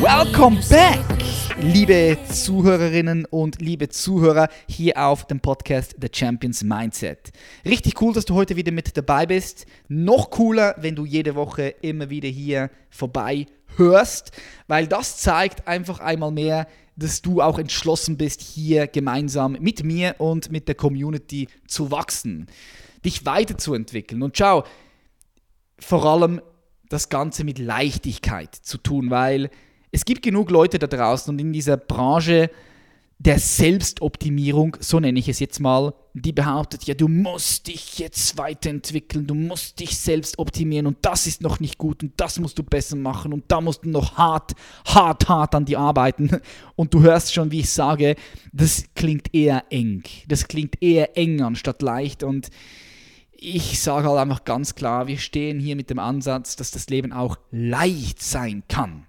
Welcome back, liebe Zuhörerinnen und liebe Zuhörer hier auf dem Podcast The Champions Mindset. Richtig cool, dass du heute wieder mit dabei bist. Noch cooler, wenn du jede Woche immer wieder hier vorbei hörst, weil das zeigt einfach einmal mehr, dass du auch entschlossen bist, hier gemeinsam mit mir und mit der Community zu wachsen, dich weiterzuentwickeln. Und schau, vor allem das Ganze mit Leichtigkeit zu tun, weil es gibt genug Leute da draußen und in dieser Branche der Selbstoptimierung, so nenne ich es jetzt mal, die behauptet, ja, du musst dich jetzt weiterentwickeln, du musst dich selbst optimieren und das ist noch nicht gut und das musst du besser machen und da musst du noch hart, hart, hart an die arbeiten. Und du hörst schon, wie ich sage, das klingt eher eng. Das klingt eher eng anstatt leicht und ich sage halt einfach ganz klar, wir stehen hier mit dem Ansatz, dass das Leben auch leicht sein kann.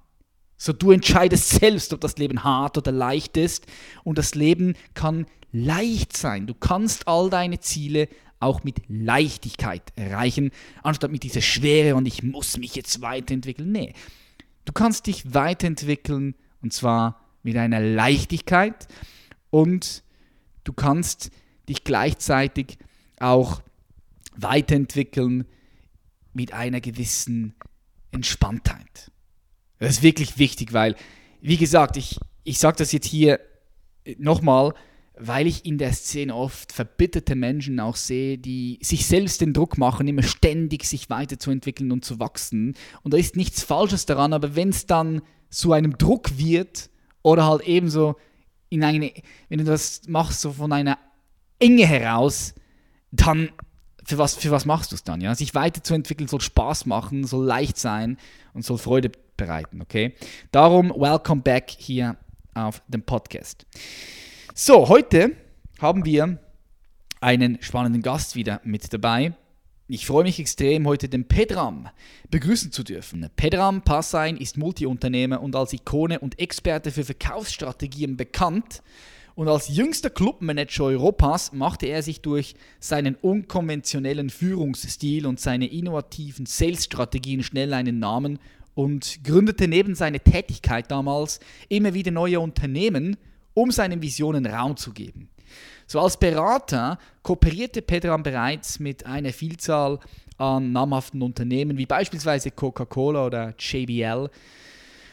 So du entscheidest selbst, ob das Leben hart oder leicht ist und das Leben kann leicht sein. Du kannst all deine Ziele auch mit Leichtigkeit erreichen, anstatt mit dieser Schwere und ich muss mich jetzt weiterentwickeln. Nee, du kannst dich weiterentwickeln und zwar mit einer Leichtigkeit und du kannst dich gleichzeitig auch weiterentwickeln mit einer gewissen Entspanntheit. Das ist wirklich wichtig, weil, wie gesagt, ich, ich sage das jetzt hier nochmal, weil ich in der Szene oft verbitterte Menschen auch sehe, die sich selbst den Druck machen, immer ständig sich weiterzuentwickeln und zu wachsen. Und da ist nichts Falsches daran, aber wenn es dann zu einem Druck wird oder halt ebenso in eine, wenn du das machst, so von einer Enge heraus, dann für was, für was machst du es dann? Ja? Sich weiterzuentwickeln soll Spaß machen, soll leicht sein und soll Freude bereiten, okay? Darum, welcome back hier auf dem Podcast. So, heute haben wir einen spannenden Gast wieder mit dabei. Ich freue mich extrem, heute den Pedram begrüßen zu dürfen. Pedram Passain ist Multiunternehmer und als Ikone und Experte für Verkaufsstrategien bekannt. Und als jüngster Clubmanager Europas machte er sich durch seinen unkonventionellen Führungsstil und seine innovativen Sales-Strategien schnell einen Namen und gründete neben seiner Tätigkeit damals immer wieder neue Unternehmen, um seinen Visionen Raum zu geben. So als Berater kooperierte Pedram bereits mit einer Vielzahl an namhaften Unternehmen wie beispielsweise Coca-Cola oder JBL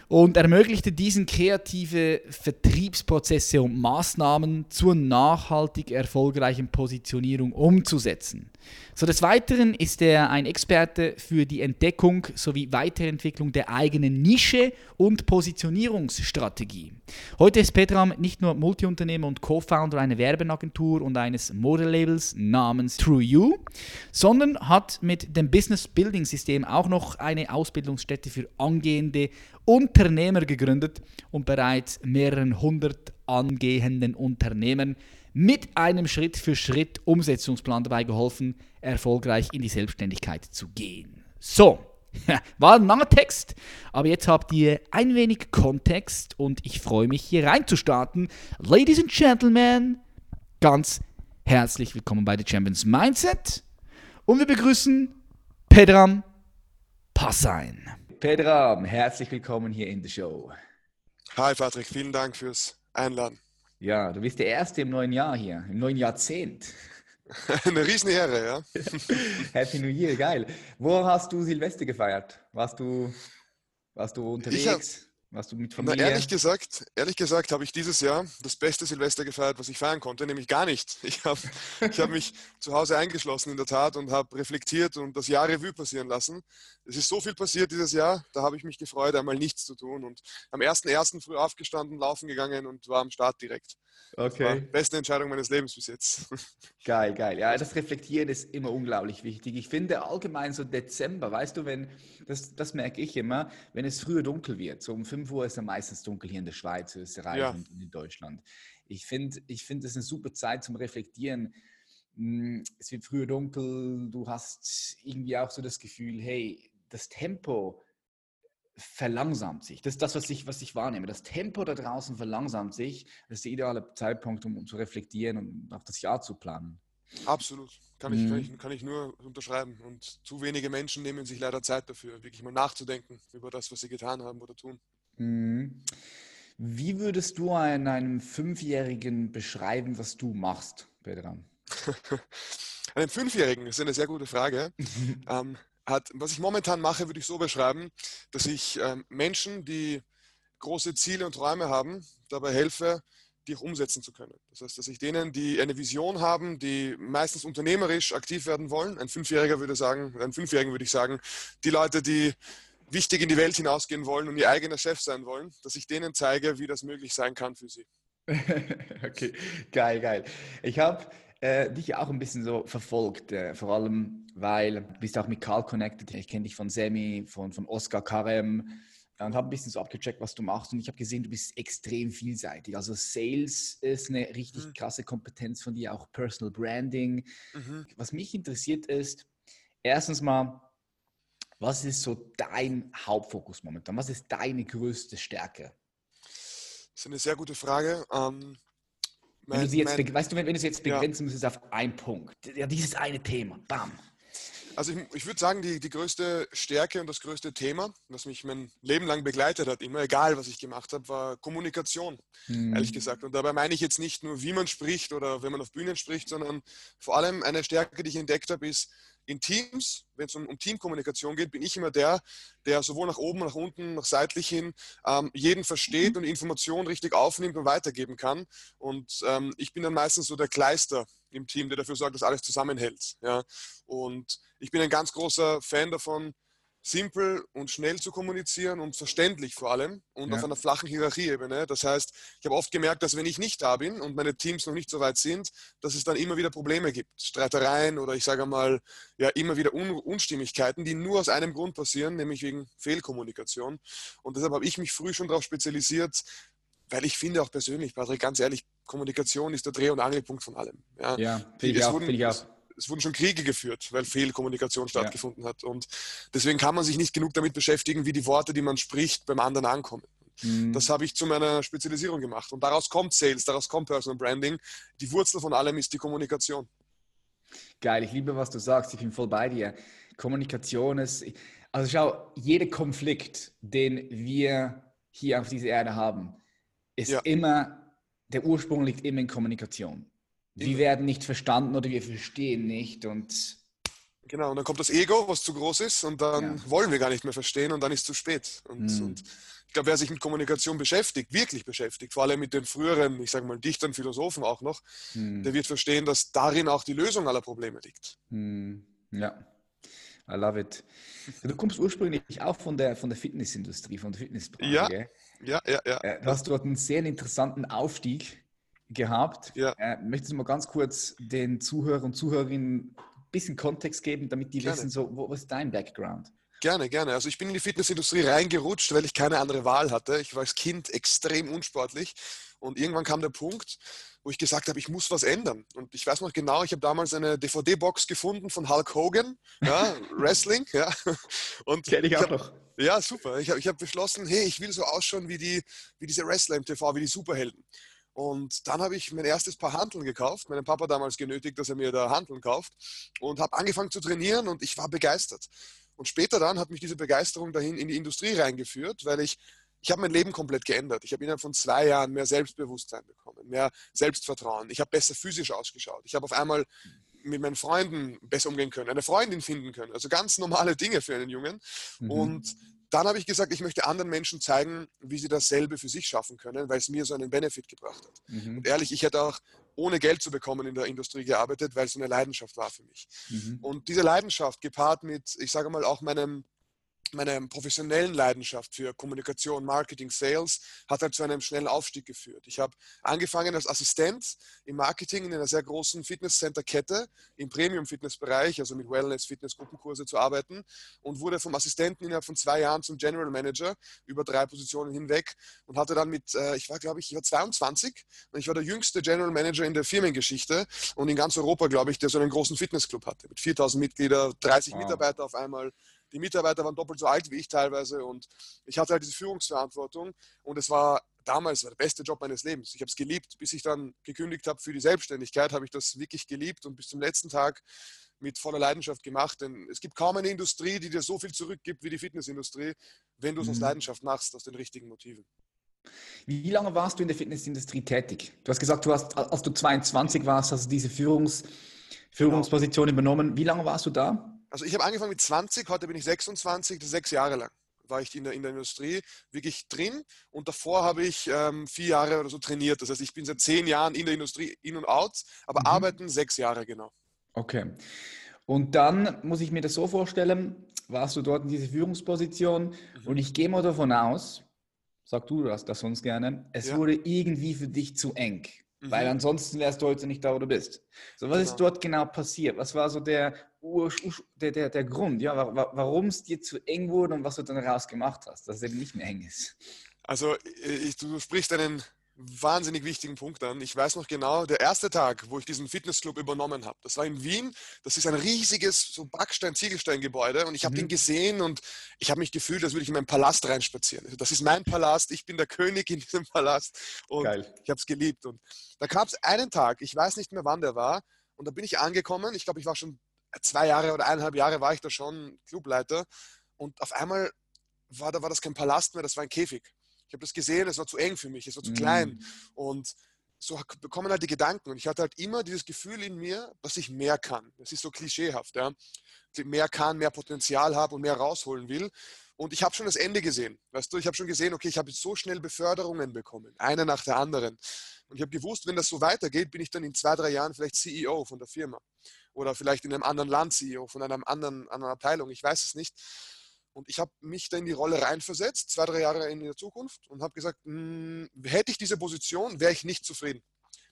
und ermöglichte diesen kreative Vertriebsprozesse und Maßnahmen zur nachhaltig erfolgreichen Positionierung umzusetzen. So des Weiteren ist er ein Experte für die Entdeckung sowie Weiterentwicklung der eigenen Nische und Positionierungsstrategie. Heute ist Petram nicht nur Multiunternehmer und Co-Founder einer Werbeagentur und eines Modelabels namens True You, sondern hat mit dem Business Building System auch noch eine Ausbildungsstätte für angehende Unternehmer gegründet und bereits mehreren hundert angehenden Unternehmen mit einem Schritt-für-Schritt-Umsetzungsplan dabei geholfen, erfolgreich in die Selbstständigkeit zu gehen. So, war ein langer Text, aber jetzt habt ihr ein wenig Kontext und ich freue mich hier reinzustarten. Ladies and Gentlemen, ganz herzlich willkommen bei The Champions Mindset und wir begrüßen Pedram Passain. Pedram, herzlich willkommen hier in der Show. Hi Patrick, vielen Dank fürs Einladen. Ja, du bist der Erste im neuen Jahr hier, im neuen Jahrzehnt. Eine riesen Ehre, ja. Happy New Year, geil. Wo hast du Silvester gefeiert? Warst du, warst du unterwegs? Warst du mit Familie? Na, ehrlich gesagt, ehrlich gesagt habe ich dieses Jahr das beste Silvester gefeiert, was ich feiern konnte, nämlich gar nicht. Ich habe ich hab mich zu Hause eingeschlossen in der Tat und habe reflektiert und das Jahr Revue passieren lassen. Es ist so viel passiert dieses Jahr, da habe ich mich gefreut, einmal nichts zu tun und am 1.1. früh aufgestanden, laufen gegangen und war am Start direkt. Okay. beste Entscheidung meines Lebens bis jetzt. Geil, geil. Ja, das Reflektieren ist immer unglaublich wichtig. Ich finde allgemein so Dezember, weißt du, wenn, das, das merke ich immer, wenn es früher dunkel wird, so um 5 Uhr ist es meistens dunkel hier in der Schweiz, Österreich ja. und in Deutschland. Ich finde, ich finde, das ist eine super Zeit zum Reflektieren. Hm, es wird früher dunkel, du hast irgendwie auch so das Gefühl, hey, das Tempo verlangsamt sich. Das ist das, was ich, was ich wahrnehme. Das Tempo da draußen verlangsamt sich. Das ist der ideale Zeitpunkt, um, um zu reflektieren und auch das Jahr zu planen. Absolut. Kann ich, mhm. kann, ich, kann ich nur unterschreiben. Und zu wenige Menschen nehmen sich leider Zeit dafür, wirklich mal nachzudenken über das, was sie getan haben oder tun. Mhm. Wie würdest du einem Fünfjährigen beschreiben, was du machst, Pedram? einem Fünfjährigen, das ist eine sehr gute Frage. ähm, hat, was ich momentan mache, würde ich so beschreiben, dass ich ähm, Menschen, die große Ziele und Träume haben, dabei helfe, die auch umsetzen zu können. Das heißt, dass ich denen, die eine Vision haben, die meistens unternehmerisch aktiv werden wollen, ein Fünfjähriger würde sagen, ein Fünfjährigen würde ich sagen, die Leute, die wichtig in die Welt hinausgehen wollen und ihr eigener Chef sein wollen, dass ich denen zeige, wie das möglich sein kann für sie. okay, geil, geil. Ich habe äh, dich auch ein bisschen so verfolgt, äh, vor allem, weil du bist auch mit Karl connected. Ich kenne dich von Semi, von, von Oscar Karem und habe ein bisschen so abgecheckt, was du machst. Und ich habe gesehen, du bist extrem vielseitig. Also Sales ist eine richtig mhm. krasse Kompetenz von dir, auch Personal Branding. Mhm. Was mich interessiert ist, erstens mal, was ist so dein Hauptfokus momentan? Was ist deine größte Stärke? Das ist eine sehr gute Frage. Ähm, mein, wenn du sie jetzt, mein, weißt du, wenn, wenn du es jetzt begrenzen ja. müsstest auf einen Punkt, ja, dieses eine Thema, bam. Also ich, ich würde sagen, die, die größte Stärke und das größte Thema, was mich mein Leben lang begleitet hat, immer egal, was ich gemacht habe, war Kommunikation, hm. ehrlich gesagt. Und dabei meine ich jetzt nicht nur, wie man spricht oder wenn man auf Bühnen spricht, sondern vor allem eine Stärke, die ich entdeckt habe, ist, in Teams, wenn es um, um, Teamkommunikation geht, bin ich immer der, der sowohl nach oben, nach unten, nach seitlich hin ähm, jeden versteht mhm. und Informationen richtig aufnimmt und weitergeben kann. Und ähm, ich bin dann meistens so der Kleister im Team, der dafür sorgt, dass alles zusammenhält. Ja? Und ich bin ein ganz großer Fan davon, simpel und schnell zu kommunizieren und verständlich vor allem und ja. auf einer flachen Hierarchieebene. Das heißt, ich habe oft gemerkt, dass wenn ich nicht da bin und meine Teams noch nicht so weit sind, dass es dann immer wieder Probleme gibt, Streitereien oder ich sage mal, ja, immer wieder Un Unstimmigkeiten, die nur aus einem Grund passieren, nämlich wegen Fehlkommunikation. Und deshalb habe ich mich früh schon darauf spezialisiert, weil ich finde auch persönlich, Patrick, ganz ehrlich, Kommunikation ist der Dreh- und Angelpunkt von allem. Ja, ja finde ich, auch, find ich auch es wurden schon Kriege geführt, weil Fehlkommunikation stattgefunden ja. hat. Und deswegen kann man sich nicht genug damit beschäftigen, wie die Worte, die man spricht, beim anderen ankommen. Mhm. Das habe ich zu meiner Spezialisierung gemacht. Und daraus kommt Sales, daraus kommt Personal Branding. Die Wurzel von allem ist die Kommunikation. Geil, ich liebe, was du sagst. Ich bin voll bei dir. Kommunikation ist, also schau, jeder Konflikt, den wir hier auf dieser Erde haben, ist ja. immer, der Ursprung liegt immer in Kommunikation wir werden nicht verstanden oder wir verstehen nicht und Genau, und dann kommt das Ego, was zu groß ist, und dann ja. wollen wir gar nicht mehr verstehen und dann ist es zu spät. Und, hm. und ich glaube, wer sich mit Kommunikation beschäftigt, wirklich beschäftigt, vor allem mit den früheren, ich sage mal, Dichtern, Philosophen auch noch, hm. der wird verstehen, dass darin auch die Lösung aller Probleme liegt. Hm. Ja, I love it. Du kommst ursprünglich auch von der, von der Fitnessindustrie, von der Fitnessbranche. Ja, ja, ja, ja. Äh, du hast dort einen sehr interessanten Aufstieg gehabt. Ja. Äh, möchtest du mal ganz kurz den Zuhörern und Zuhörerinnen ein bisschen Kontext geben, damit die Gerne. wissen, so, wo, was ist dein Background? Gerne, gerne. Also ich bin in die Fitnessindustrie reingerutscht, weil ich keine andere Wahl hatte. Ich war als Kind extrem unsportlich und irgendwann kam der Punkt, wo ich gesagt habe, ich muss was ändern. Und ich weiß noch genau, ich habe damals eine DVD-Box gefunden von Hulk Hogan, ja, Wrestling, ja. Und Kenn ich auch ich hab, noch. Ja, super. Ich habe ich hab beschlossen, hey, ich will so ausschauen wie, die, wie diese Wrestler im TV, wie die Superhelden. Und dann habe ich mein erstes Paar Handeln gekauft. Meinen Papa damals genötigt, dass er mir da Handeln kauft. Und habe angefangen zu trainieren und ich war begeistert. Und später dann hat mich diese Begeisterung dahin in die Industrie reingeführt, weil ich, ich habe mein Leben komplett geändert. Ich habe innerhalb von zwei Jahren mehr Selbstbewusstsein bekommen, mehr Selbstvertrauen. Ich habe besser physisch ausgeschaut. Ich habe auf einmal mit meinen Freunden besser umgehen können, eine Freundin finden können. Also ganz normale Dinge für einen Jungen. Mhm. Und dann habe ich gesagt, ich möchte anderen Menschen zeigen, wie sie dasselbe für sich schaffen können, weil es mir so einen Benefit gebracht hat. Mhm. Und ehrlich, ich hätte auch ohne Geld zu bekommen in der Industrie gearbeitet, weil es so eine Leidenschaft war für mich. Mhm. Und diese Leidenschaft gepaart mit, ich sage mal, auch meinem meiner professionellen Leidenschaft für Kommunikation, Marketing, Sales hat halt zu einem schnellen Aufstieg geführt. Ich habe angefangen als Assistent im Marketing in einer sehr großen Fitnesscenter-Kette im Premium-Fitness-Bereich, also mit Wellness, Fitness-Gruppenkurse zu arbeiten und wurde vom Assistenten innerhalb von zwei Jahren zum General Manager über drei Positionen hinweg und hatte dann mit, äh, ich war glaube ich, ich war 22 und ich war der jüngste General Manager in der Firmengeschichte und in ganz Europa, glaube ich, der so einen großen Fitnessclub hatte mit 4000 Mitgliedern, 30 wow. Mitarbeiter auf einmal Die Mitarbeiter waren doppelt so alt wie ich teilweise und ich hatte halt diese Führungsverantwortung und es war damals war der beste Job meines Lebens. Ich habe es geliebt, bis ich dann gekündigt habe für die Selbstständigkeit, habe ich das wirklich geliebt und bis zum letzten Tag mit voller Leidenschaft gemacht. Denn es gibt kaum eine Industrie, die dir so viel zurückgibt wie die Fitnessindustrie, wenn du es mhm. aus Leidenschaft machst, aus den richtigen Motiven. Wie lange warst du in der Fitnessindustrie tätig? Du hast gesagt, du hast, als du 22 warst, hast du diese Führungs, Führungsposition übernommen. Wie lange warst du da? Also ich habe angefangen mit 20, heute bin ich 26, das sechs Jahre lang war ich in der, in der Industrie wirklich drin und davor habe ich ähm, vier Jahre oder so trainiert. Das heißt, ich bin seit zehn Jahren in der Industrie in und out, aber mhm. arbeiten sechs Jahre genau. Okay. Und dann muss ich mir das so vorstellen, warst du dort in dieser Führungsposition mhm. und ich gehe mal davon aus, sag du das, das sonst gerne, es ja. wurde irgendwie für dich zu eng. Mhm. Weil ansonsten wärst du heute nicht da, wo du bist. So, was genau. ist dort genau passiert? Was war so der, der, der, der Grund, ja, warum es dir zu eng wurde und was du dann daraus gemacht hast, dass es eben nicht mehr eng ist? Also, ich, du sprichst einen wahnsinnig wichtigen Punkt an. Ich weiß noch genau, der erste Tag, wo ich diesen Fitnessclub übernommen habe, das war in Wien. Das ist ein riesiges so Backstein-Ziegelstein-Gebäude und ich habe mhm. den gesehen und ich habe mich gefühlt, als würde ich in meinen Palast reinspazieren. Also das ist mein Palast, ich bin der König in diesem Palast und Geil. ich habe es geliebt. Und da gab es einen Tag, ich weiß nicht mehr, wann der war, und da bin ich angekommen. Ich glaube, ich war schon zwei Jahre oder eineinhalb Jahre war ich da schon Clubleiter und auf einmal war, da war das kein Palast mehr, das war ein Käfig. Ich habe das gesehen, es war zu eng für mich, es war zu mm. klein. Und so bekommen halt die Gedanken. Und ich hatte halt immer dieses Gefühl in mir, dass ich mehr kann. Das ist so klischeehaft, ja. Mehr kann, mehr Potenzial habe und mehr rausholen will. Und ich habe schon das Ende gesehen. Weißt du, ich habe schon gesehen, okay, ich habe jetzt so schnell Beförderungen bekommen, eine nach der anderen. Und ich habe gewusst, wenn das so weitergeht, bin ich dann in zwei, drei Jahren vielleicht CEO von der Firma. Oder vielleicht in einem anderen Land CEO von einer anderen, anderen Abteilung. Ich weiß es nicht. Und ich habe mich da in die Rolle reinversetzt, zwei, drei Jahre in der Zukunft, und habe gesagt, mh, hm, hätte ich diese Position, wäre ich nicht zufrieden.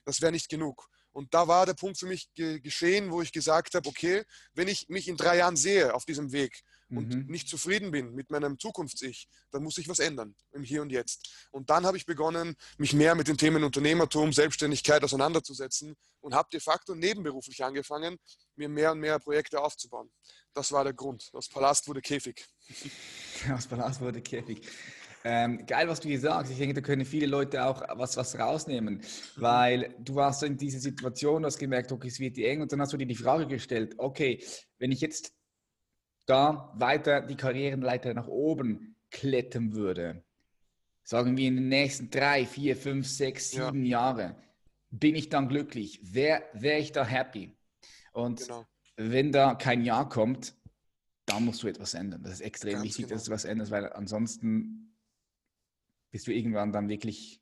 Das wäre nicht genug. Und da war der Punkt für mich ge geschehen, wo ich gesagt habe, okay, wenn ich mich in drei Jahren sehe auf diesem Weg und mhm. nicht zufrieden bin mit meinem Zukunfts-Ich, dann muss ich was ändern im Hier und Jetzt. Und dann habe ich begonnen, mich mehr mit den Themen Unternehmertum, Selbstständigkeit auseinanderzusetzen und habe de facto nebenberuflich angefangen, mir mehr und mehr Projekte aufzubauen. Das war der Grund. Das Palast wurde Käfig. Das Palast wurde Käfig. Ähm, geil, was du hier sagst. Ich denke, da können viele Leute auch was, was rausnehmen, weil du warst in dieser Situation, du hast gemerkt, okay, es wird eng und dann hast du dir die Frage gestellt, okay, wenn ich jetzt da weiter die Karrierenleiter nach oben klettern würde, sagen wir in den nächsten drei, vier, fünf, sechs, sieben ja. Jahre, bin ich dann glücklich? Wäre wär ich da happy? Und genau. wenn da kein Ja kommt, dann musst du etwas ändern. Das ist extrem Ganz wichtig, genau. dass du was änderst, weil ansonsten bist du irgendwann dann wirklich,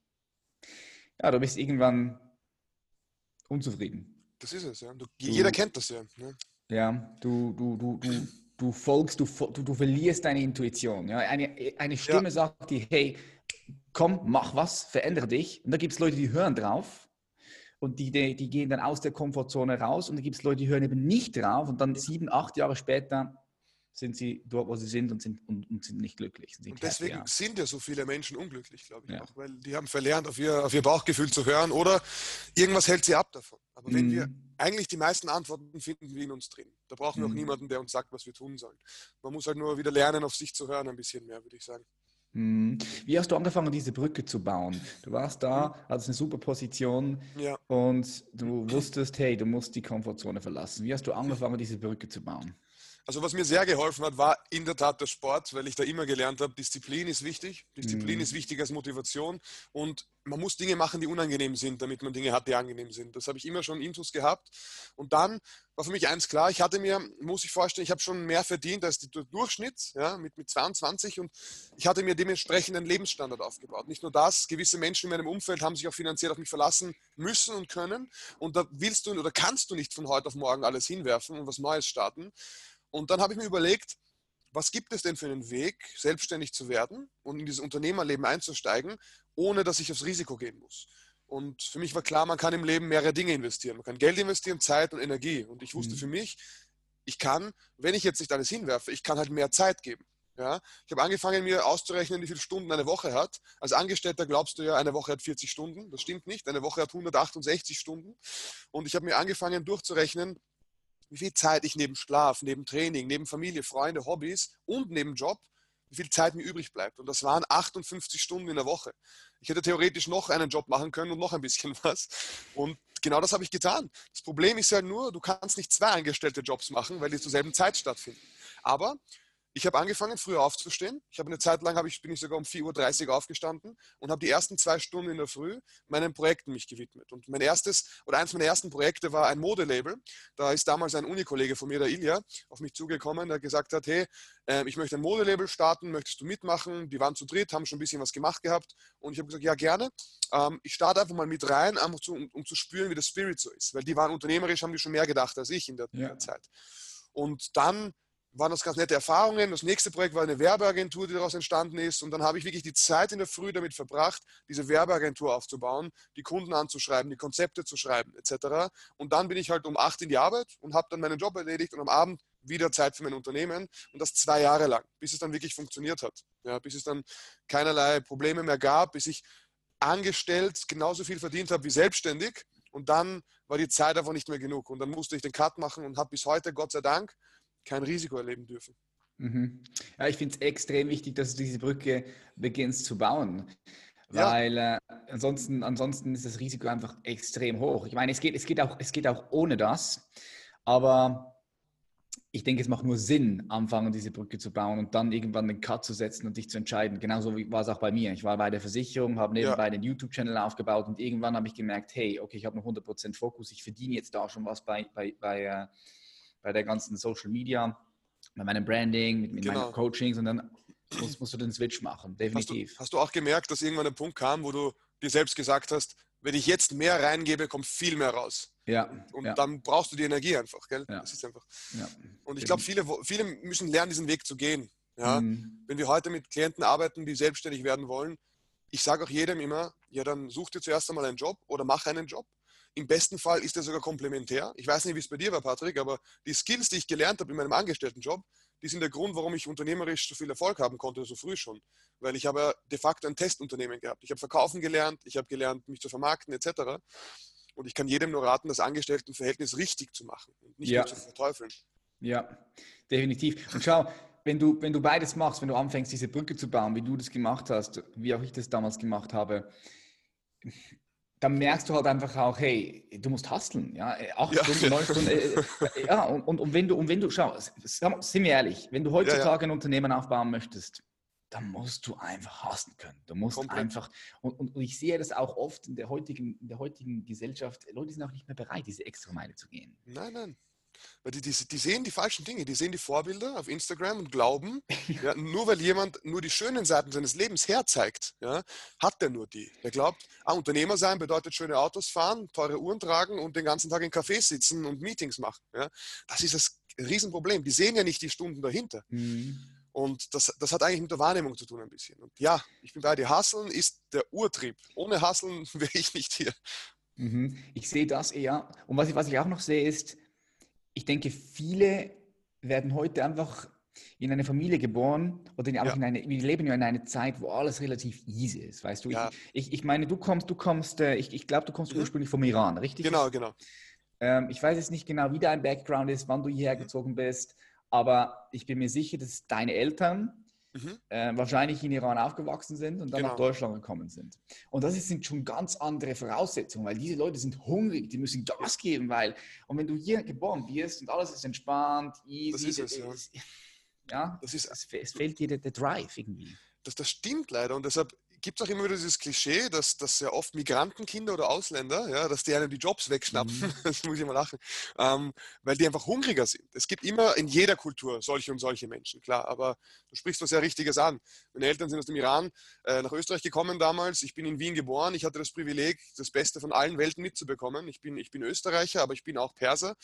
ja, du bist irgendwann unzufrieden. Das ist es, ja. Du, jeder kennt das ja. Ne? Ja, du, du, du, du, du folgst, du, du, du verlierst deine Intuition. Ja? Eine, eine Stimme ja. sagt dir, hey, komm, mach was, verändere dich. Und da gibt es Leute, die hören drauf und die, die, die, gehen dann aus der Komfortzone raus und da gibt es Leute, die hören eben nicht drauf und dann sieben, acht Jahre später sind sie dort, wo sie sind und sind, und, und sind nicht glücklich. Sind und deswegen happy, sind ja so viele Menschen unglücklich, glaube ich ja. auch, weil die haben verlernt, auf ihr, auf ihr Bauchgefühl zu hören oder irgendwas hält sie ab davon. Aber wenn wir mhm. Eigentlich die meisten Antworten finden wir in uns drin. Da brauchen wir mm. auch mhm. niemanden, der uns sagt, was wir tun sollen. Man muss halt nur wieder lernen, auf sich zu hören, ein bisschen mehr, würde ich sagen. Mhm. Wie hast du angefangen, diese Brücke zu bauen? Du warst da, hattest eine super Position ja. und du wusstest, hey, du musst die Komfortzone verlassen. Wie hast du angefangen, diese Brücke zu bauen? Also was mir sehr geholfen hat, war in der Tat der Sport, weil ich da immer gelernt habe, Disziplin ist wichtig. Disziplin mhm. ist wichtig als Motivation und man muss Dinge machen, die unangenehm sind, damit man Dinge hat, die angenehm sind. Das habe ich immer schon intus gehabt. Und dann war für mich eins klar, ich hatte mir, muss ich vorstellen, ich habe schon mehr verdient als der Durchschnitt, ja, mit, mit 22 und ich hatte mir dementsprechend einen Lebensstandard aufgebaut. Nicht nur das, gewisse Menschen in meinem Umfeld haben sich auch finanziell auf mich verlassen müssen und können und da willst du oder kannst du nicht von heute auf morgen alles hinwerfen und was Neues starten. Und dann habe ich mir überlegt, was gibt es denn für einen Weg, selbstständig zu werden und in dieses Unternehmerleben einzusteigen, ohne dass ich aufs Risiko gehen muss. Und für mich war klar, man kann im Leben mehrere Dinge investieren. Man kann Geld investieren, Zeit und Energie. Und ich wusste mhm. für mich, ich kann, wenn ich jetzt nicht alles hinwerfe, ich kann halt mehr Zeit geben. Ja, ich habe angefangen, mir auszurechnen, wie viele Stunden eine Woche hat. Als Angestellter glaubst du ja, eine Woche hat 40 Stunden. Das stimmt nicht. Eine Woche hat 168 Stunden. Und ich habe mir angefangen durchzurechnen, wie viel Zeit ich neben Schlaf, neben Training, neben Familie, Freunde, Hobbys und neben Job, wie viel Zeit mir übrig bleibt. Und das waren 58 Stunden in der Woche. Ich hätte theoretisch noch einen Job machen können und noch ein bisschen was. Und genau das habe ich getan. Das Problem ist ja nur, du kannst nicht zwei angestellte Jobs machen, weil die zur selben Zeit stattfinden. Aber ich habe angefangen, früher aufzustehen. Ich habe eine Zeit lang, ich, bin ich sogar um 4.30 Uhr aufgestanden und habe die ersten zwei Stunden in der Früh meinen Projekten mich gewidmet. Und mein erstes oder eins meiner ersten Projekte war ein Modelabel. Da ist damals ein Unikollege von mir, der Ilja, auf mich zugekommen, der gesagt hat, hey, äh, ich möchte ein Modelabel starten, möchtest du mitmachen? Die waren zu dritt, haben schon ein bisschen was gemacht gehabt. Und ich habe gesagt, ja, gerne. Ähm, ich starte einfach mal mit rein, einfach zu, um, um, zu spüren, wie der Spirit so ist. Weil die waren unternehmerisch, haben die schon mehr gedacht als ich in der, ja. in der Zeit. Und dann waren das ganz nette Erfahrungen. Das nächste Projekt war eine Werbeagentur, die daraus entstanden ist. Und dann habe ich wirklich die Zeit in der Früh damit verbracht, diese Werbeagentur aufzubauen, die Kunden anzuschreiben, die Konzepte zu schreiben, etc. Und dann bin ich halt um acht in die Arbeit und habe dann meinen Job erledigt und am Abend wieder Zeit für mein Unternehmen und das zwei Jahre lang, bis es dann wirklich funktioniert hat. Ja, bis es dann keinerlei Probleme mehr gab, bis ich angestellt genauso viel verdient habe wie selbstständig. Und dann war die Zeit einfach nicht mehr genug. Und dann musste ich den Cut machen und habe bis heute, Gott sei Dank, kein Risiko erleben dürfen. Mhm. Ja, ich finde es extrem wichtig, dass du diese Brücke beginnst zu bauen. Weil ja. äh, ansonsten, ansonsten ist das Risiko einfach extrem hoch. Ich meine, es geht, es, geht auch, es geht auch ohne das. Aber ich denke, es macht nur Sinn, anfangen, diese Brücke zu bauen und dann irgendwann den Cut zu setzen und dich zu entscheiden. Genauso war es auch bei mir. Ich war bei der Versicherung, habe nebenbei ja. den YouTube-Channel aufgebaut und irgendwann habe ich gemerkt, hey, okay, ich habe noch 100% Fokus, ich verdiene jetzt da schon was bei, bei, bei äh, bei der ganzen Social Media, bei meinem Branding, mit, mit genau. meinen Coachings und dann musst, musst, du den Switch machen, definitiv. Hast du, hast du auch gemerkt, dass irgendwann ein Punkt kam, wo du dir selbst gesagt hast, wenn ich jetzt mehr reingebe, kommt viel mehr raus. Ja. Und ja. dann brauchst du die Energie einfach, gell? Ja. Das ist einfach. Ja. Und ich glaube, viele, viele müssen lernen, diesen Weg zu gehen. Ja? Mhm. Wenn wir heute mit Klienten arbeiten, die selbstständig werden wollen, ich sage auch jedem immer, ja, dann such dir zuerst einmal einen Job oder mach einen Job im besten Fall ist er sogar komplementär. Ich weiß nicht, wie es bei dir war, Patrick, aber die Skills, die ich gelernt habe in meinem Angestelltenjob, die sind der Grund, warum ich unternehmerisch so viel Erfolg haben konnte, so früh schon. Weil ich habe de facto ein Testunternehmen gehabt. Ich habe verkaufen gelernt, ich habe gelernt, mich zu vermarkten etc. Und ich kann jedem nur raten, das Angestelltenverhältnis richtig zu machen und nicht ja. nur zu verteufeln. Ja, definitiv. Und schau, wenn du, wenn du beides machst, wenn du anfängst, diese Brücke zu bauen, wie du das gemacht hast, wie auch ich das damals gemacht habe, dann merkst du halt einfach auch, hey, du musst hustlen, ja, äh, acht ja. Stunden, neun Stunden, äh, äh, ja, und, und, und, wenn du, und wenn du, schau, sind wir ehrlich, wenn du heutzutage ein Unternehmen aufbauen möchtest, dann musst du einfach hustlen können. Du musst Komplett. einfach, und, und, ich sehe das auch oft in der heutigen, in der heutigen Gesellschaft, Leute sind auch nicht mehr bereit, diese extra Meile zu gehen. Nein, nein. Weil die, die, die, sehen die falschen Dinge, die sehen die Vorbilder auf Instagram und glauben, ja, nur weil jemand nur die schönen Seiten seines Lebens herzeigt, ja, hat der nur die. Der glaubt, ah, Unternehmer sein bedeutet schöne Autos fahren, teure Uhren tragen und den ganzen Tag in Cafés sitzen und Meetings machen. Ja. Das ist das Riesenproblem. Die sehen ja nicht die Stunden dahinter. Mhm. Und das, das hat eigentlich mit der Wahrnehmung zu tun ein bisschen. Und ja, ich bin bei dir. Hasseln ist der Urtrieb. Ohne Hasseln wäre ich nicht hier. Mhm. Ich sehe das eher. Und was ich, was ich auch noch sehe, ist, ich denke, viele werden heute einfach in eine Familie geboren oder in, ja. in eine, wir leben ja in einer Zeit, wo alles relativ easy ist, weißt du? Ja. Ich, ich, meine, du kommst, du kommst, äh, ich, ich glaube, du kommst mhm. ursprünglich vom Iran, richtig? Genau, genau. Ähm, ich weiß jetzt nicht genau, wie dein Background ist, wann du hierher mhm. gezogen bist, aber ich bin mir sicher, dass deine Eltern mhm. äh, wahrscheinlich in Iran aufgewachsen sind und dann genau. nach Deutschland gekommen sind. Und das sind schon ganz andere Voraussetzungen, weil diese Leute sind hungrig, die müssen Gas geben, weil, und wenn du hier geboren wirst und alles ist entspannt, easy, das ist es, ja. Ja, das ist, es, es fehlt dir der, der Drive irgendwie. Das, das stimmt leider und deshalb gibt es auch immer wieder dieses Klischee, dass, dass ja oft Migrantenkinder oder Ausländer, ja, dass die einem die Jobs wegschnappen, mhm. das muss ich mal lachen, ähm, weil die einfach hungriger sind. Es gibt immer in jeder Kultur solche und solche Menschen, klar, aber du sprichst was sehr Richtiges an. Meine Eltern sind aus dem Iran äh, nach Österreich gekommen damals, ich bin in Wien geboren, ich hatte das Privileg, das Beste von allen Welten mitzubekommen. Ich bin, ich bin Österreicher, aber ich bin auch Perser.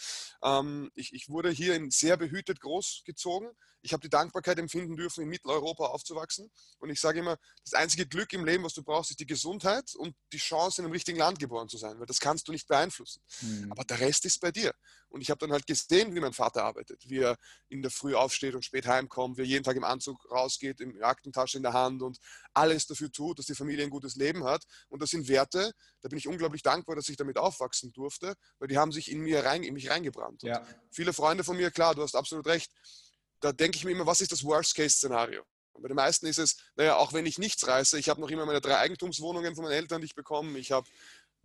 Ähm, ich, ich wurde hier in sehr behütet großgezogen. Ich habe die Dankbarkeit empfinden dürfen, in Mitteleuropa aufzuwachsen und ich sage immer, das einzige Glück, Glück im Leben, was du brauchst, ist die Gesundheit und die Chance, in einem richtigen Land geboren zu sein, weil das kannst du nicht beeinflussen. Mhm. Aber der Rest ist bei dir. Und ich habe dann halt gesehen, wie mein Vater arbeitet, wie er in der Früh aufsteht und spät heimkommt, wie er jeden Tag im Anzug rausgeht, im Aktentasche in der Hand und alles dafür tut, dass die Familie ein gutes Leben hat. Und das sind Werte, da bin ich unglaublich dankbar, dass ich damit aufwachsen durfte, weil die haben sich in, mir rein, in mich reingebrannt. Ja. Viele Freunde von mir, klar, du hast absolut recht, da denke ich mir immer, was ist das Worst-Case-Szenario? Bei den meisten ist es, naja, auch wenn ich nichts reiße, ich habe noch immer meine drei Eigentumswohnungen von meinen Eltern, die ich bekomme, ich habe,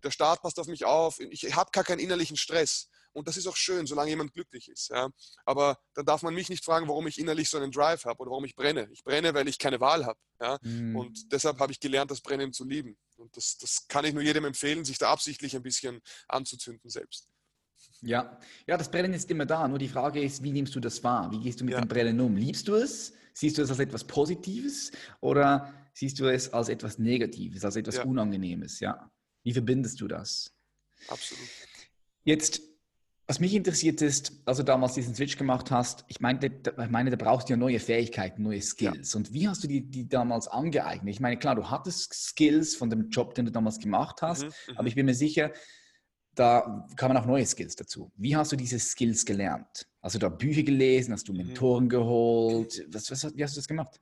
der Staat passt auf mich auf, ich habe gar keinen innerlichen Stress. Und das ist auch schön, solange jemand glücklich ist. Ja. Aber dann darf man mich nicht fragen, warum ich innerlich so einen Drive habe oder warum ich brenne. Ich brenne, weil ich keine Wahl habe. Ja. Mhm. Und deshalb habe ich gelernt, das Brennen zu lieben. Und das, das kann ich nur jedem empfehlen, sich da absichtlich ein bisschen anzuzünden selbst. Ja, ja, das Brennen ist immer da. Nur die Frage ist, wie nimmst du das wahr? Wie gehst du mit ja. dem Brennen um? Liebst du es? Siehst du es als etwas Positives oder siehst du es als etwas Negatives, als etwas ja. Unangenehmes? Ja. Wie verbindest du das? Absolut. Jetzt, was mich interessiert ist, als du damals diesen Switch gemacht hast, ich meine, ich meine da brauchst du ja neue Fähigkeiten, neue Skills. Ja. Und wie hast du die, die damals angeeignet? Ich meine, klar, du hattest Skills von dem Job, den du damals gemacht hast, mhm, mhm. aber ich bin mir sicher, da kamen auch neue Skills dazu. Wie hast du diese Skills gelernt? Hast du da Bücher gelesen? Hast du mhm. Mentoren geholt? Was, was, wie hast du das gemacht?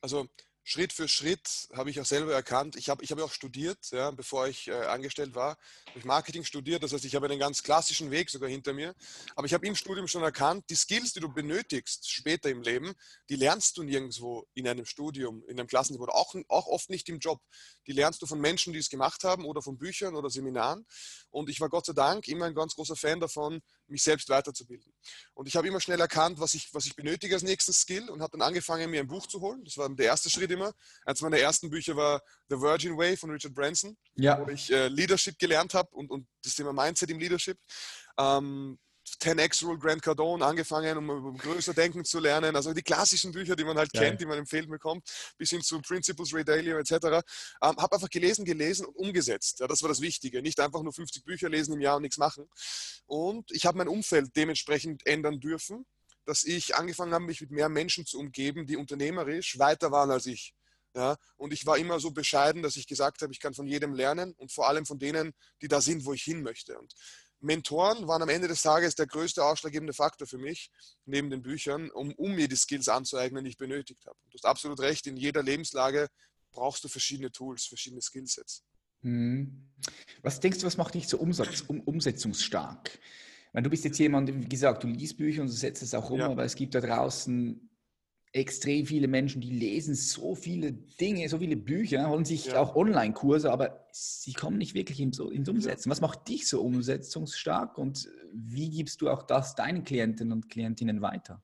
Also Schritt für Schritt habe ich auch selber erkannt. Ich habe ich hab auch studiert, ja, bevor ich äh, angestellt war. Habe ich Marketing studiert, das heißt, ich habe einen ganz klassischen Weg sogar hinter mir. Aber ich habe im Studium schon erkannt, die Skills, die du benötigst später im Leben, die lernst du nirgendwo in einem Studium, in einem Klassenbuch, auch, auch oft nicht im Job. Die lernst du von Menschen, die es gemacht haben oder von Büchern oder Seminaren. Und ich war Gott sei Dank immer ein ganz großer Fan davon, mich selbst weiterzubilden. Und ich habe immer schnell erkannt, was ich, was ich benötige als nächsten Skill und habe dann angefangen, mir ein Buch zu holen. Das war der erste Schritt immer. Eines meiner ersten Bücher war The Virgin Way von Richard Branson, ja. wo ich äh, Leadership gelernt habe und, und das Thema Mindset im Leadership. Ähm, 10x Rule Grant Cardone angefangen, um, um größer denken zu lernen. Also die klassischen Bücher, die man halt Geil. kennt, die man empfehlen bekommt, bis hin zu Principles, Ray Dalio etc. Ähm, habe einfach gelesen, gelesen und umgesetzt. Ja, das war das Wichtige. Nicht einfach nur 50 Bücher lesen im Jahr und nichts machen. Und ich habe mein Umfeld dementsprechend ändern dürfen, dass ich angefangen habe, mich mit mehr Menschen zu umgeben, die unternehmerisch weiter waren als ich. Ja, und ich war immer so bescheiden, dass ich gesagt habe, ich kann von jedem lernen und vor allem von denen, die da sind, wo ich hin möchte. Und Mentoren waren am Ende des Tages der größte ausschlaggebende Faktor für mich, neben den Büchern, um, um mir die Skills anzueignen, die ich benötigt habe. Du hast absolut recht, in jeder Lebenslage brauchst du verschiedene Tools, verschiedene Skillsets. Hm. Was denkst du, was macht dich so umsatz, um, umsetzungsstark? Weil du bist jetzt jemand, wie gesagt, du liest Bücher und du setzt es auch um, ja. aber es gibt da draußen extrem viele Menschen, die lesen so viele Dinge, so viele Bücher, holen sich ja. auch Online-Kurse, aber sie kommen nicht wirklich ins, ins Umsetzen. Was macht dich so umsetzungsstark und wie gibst du auch das deinen Klienten und Klientinnen weiter?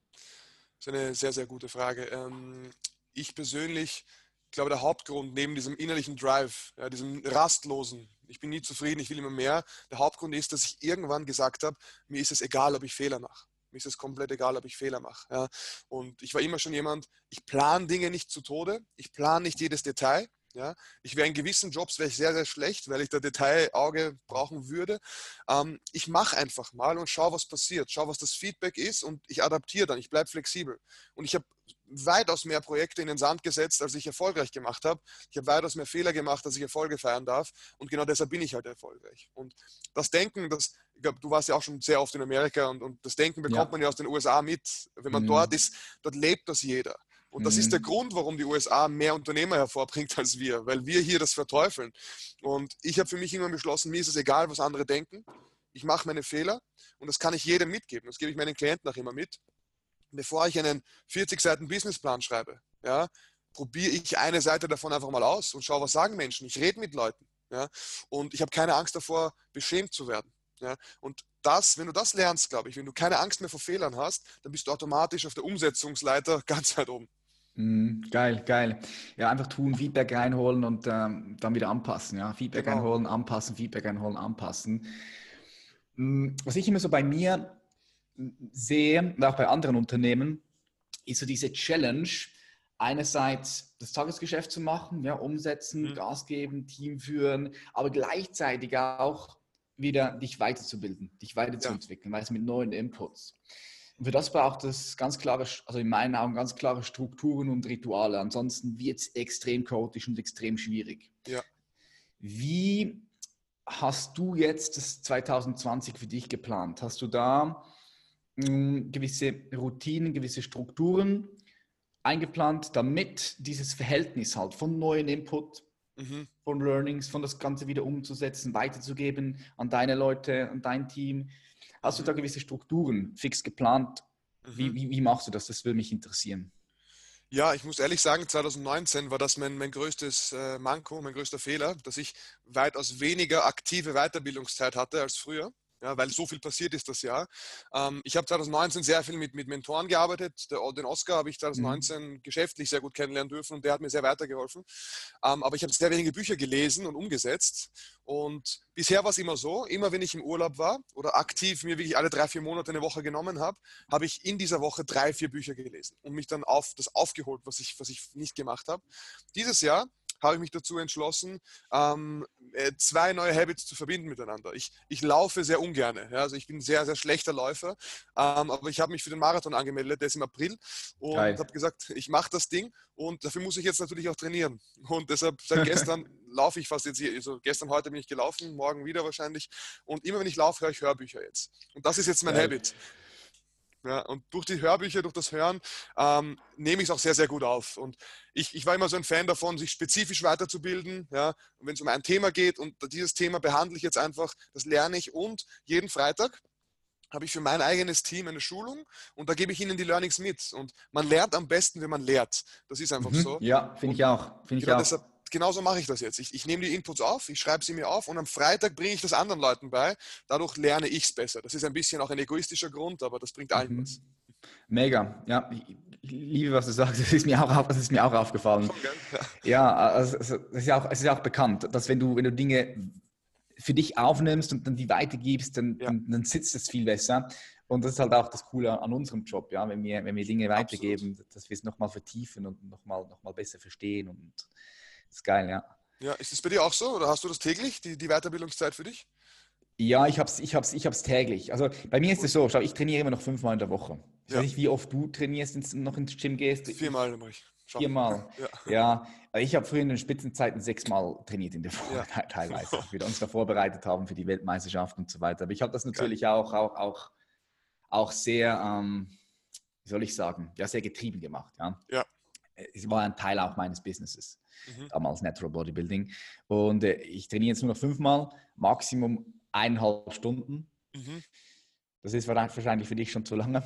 Das ist eine sehr, sehr gute Frage. Ähm, ich persönlich glaube, der Hauptgrund neben diesem innerlichen Drive, diesem rastlosen, ich bin nie zufrieden, ich will immer mehr, der Hauptgrund ist, dass ich irgendwann gesagt habe, mir ist es egal, ob ich Fehler mache. Mir ist es komplett egal, ob ich Fehler mache. Ja. Und ich war immer schon jemand, ich plane Dinge nicht zu Tode, ich plane nicht jedes Detail. Ja. Ich wäre in gewissen Jobs wäre ich sehr, sehr schlecht, weil ich da Detailauge brauchen würde. Ähm, ich mache einfach mal und schaue, was passiert, schaue, was das Feedback ist und ich adaptiere dann, ich bleibe flexibel. Und ich habe weitaus mehr Projekte in den Sand gesetzt, als ich erfolgreich gemacht habe. Ich habe weitaus mehr Fehler gemacht, als ich Erfolge feiern darf. Und genau deshalb bin ich halt erfolgreich. Und das Denken, das, ich glaube, du warst ja auch schon sehr oft in Amerika und, und das Denken bekommt ja. man ja aus den USA mit. Wenn man mhm. dort ist, dort lebt das jeder. Und das mhm. ist der Grund, warum die USA mehr Unternehmer hervorbringt als wir, weil wir hier das verteufeln. Und ich habe für mich immer beschlossen, mir ist es egal, was andere denken. Ich mache meine Fehler und das kann ich jedem mitgeben. Das gebe ich meinen Klienten auch immer mit bevor ich einen 40 Seiten Businessplan schreibe, ja, probiere ich eine Seite davon einfach mal aus und schaue, was sagen Menschen. Ich rede mit Leuten. Ja, und ich habe keine Angst davor, beschämt zu werden. Ja, und das, wenn du das lernst, glaube ich, wenn du keine Angst mehr vor Fehlern hast, dann bist du automatisch auf der Umsetzungsleiter ganz weit oben. Mm, geil, geil. Ja, einfach tun, Feedback reinholen und ähm, dann wieder anpassen. Ja, Feedback genau. einholen, anpassen, Feedback einholen, anpassen. Mm, was ich immer so bei mir sehe, und auch bei anderen Unternehmen, ist so diese Challenge, einerseits das Tagesgeschäft zu machen, ja, umsetzen, mhm. Gas geben, Team führen, aber gleichzeitig auch wieder dich weiterzubilden, dich weiterzuentwickeln, ja. weißt mit neuen Inputs. Für das braucht es ganz klare, also in meinen Augen ganz klare Strukturen und Rituale. Ansonsten wird es extrem chaotisch und extrem schwierig. Ja. Wie hast du jetzt das 2020 für dich geplant? Hast du da mh, hm, gewisse Routinen, gewisse Strukturen eingeplant, damit dieses Verhältnis halt von neuen Input, mhm. von Learnings, von das Ganze wieder umzusetzen, weiterzugeben an deine Leute, an dein Team? Hast du da gewisse Strukturen fix geplant? Mhm. Wie, wie, wie machst du das? Das würde mich interessieren. Ja, ich muss ehrlich sagen, 2019 war das mein, mein größtes äh, Manko, mein größter Fehler, dass ich weitaus weniger aktive Weiterbildungszeit hatte als früher ja, weil so viel passiert ist das Jahr. Ähm, ich habe 2019 sehr viel mit, mit Mentoren gearbeitet. Der, den Oscar habe ich 2019 mhm. geschäftlich sehr gut kennenlernen dürfen und der hat mir sehr weitergeholfen. Ähm, aber ich habe sehr wenige Bücher gelesen und umgesetzt. Und bisher war es immer so, immer wenn ich im Urlaub war oder aktiv mir wirklich alle drei, vier Monate eine Woche genommen habe, habe ich in dieser Woche drei, vier Bücher gelesen und mich dann auf das aufgeholt, was ich, was ich nicht gemacht habe. Dieses Jahr habe ich mich dazu entschlossen, ähm, äh, zwei neue Habits zu verbinden miteinander. Ich, ich laufe sehr ungern. Ja, also ich bin ein sehr, sehr schlechter Läufer, ähm, aber ich habe mich für den Marathon angemeldet, der ist im April und habe gesagt, ich mache das Ding und dafür muss ich jetzt natürlich auch trainieren. Und deshalb seit gestern laufe ich fast jetzt hier, also gestern, heute bin ich gelaufen, morgen wieder wahrscheinlich und immer wenn ich laufe, höre ich Hörbücher jetzt. Und das ist jetzt mein Geil. Habit. Ja, und durch die Hörbücher, durch das Hören, ähm, nehme ich es auch sehr, sehr gut auf. Und ich, ich war immer so ein Fan davon, sich spezifisch weiterzubilden. Ja, wenn es um ein Thema geht und dieses Thema behandle ich jetzt einfach, das lerne ich. Und jeden Freitag habe ich für mein eigenes Team eine Schulung und da gebe ich ihnen die Learnings mit. Und man lernt am besten, wenn man lehrt. Das ist einfach mhm. so. Ja, finde ich auch. Find ich genau auch. Deshalb, genauso mache ich das jetzt. Ich, ich, nehme die Inputs auf, ich schreibe sie mir auf und am Freitag bringe ich das anderen Leuten bei. Dadurch lerne ich es besser. Das ist ein bisschen auch ein egoistischer Grund, aber das bringt allen mhm. was. Mega, ja, ich liebe, was du sagst. Das ist mir auch, das ist mir auch aufgefallen. Ja, also, es, ist ja auch, es ist auch bekannt, dass wenn du, wenn du Dinge für dich aufnimmst und dann die weitergibst, dann, ja. dann, dann sitzt es viel besser. Und das ist halt auch das Coole an unserem Job, ja, wenn wir, wenn wir Dinge weitergeben, Absolut. dass wir es nochmal vertiefen und nochmal noch mal besser verstehen und ist geil, ja. Ja, ist das bei dir auch so oder hast du das täglich, die, die Weiterbildungszeit für dich? Ja, ich habe es ich hab's, ich hab's täglich. Also bei mir ist es so, schau, ich trainiere immer noch fünfmal in der Woche. Ich ja. weiß nicht, wie oft du trainierst, ins, noch ins Gym gehst. Viermal mache ich. Viermal. Ja. ja. Ich habe früher in den Spitzenzeiten sechsmal trainiert in der Woche, ja. teilweise, als wir uns da vorbereitet haben für die Weltmeisterschaft und so weiter. Aber ich habe das natürlich auch, auch, auch, auch sehr, ähm, wie soll ich sagen, ja, sehr getrieben gemacht. Ja. ja es war ein Teil auch meines Businesses, mhm. damals Natural Bodybuilding. Und äh, ich trainiere jetzt nur noch fünfmal, Maximum eineinhalb Stunden. Mhm. Das ist wahrscheinlich für dich schon zu lange.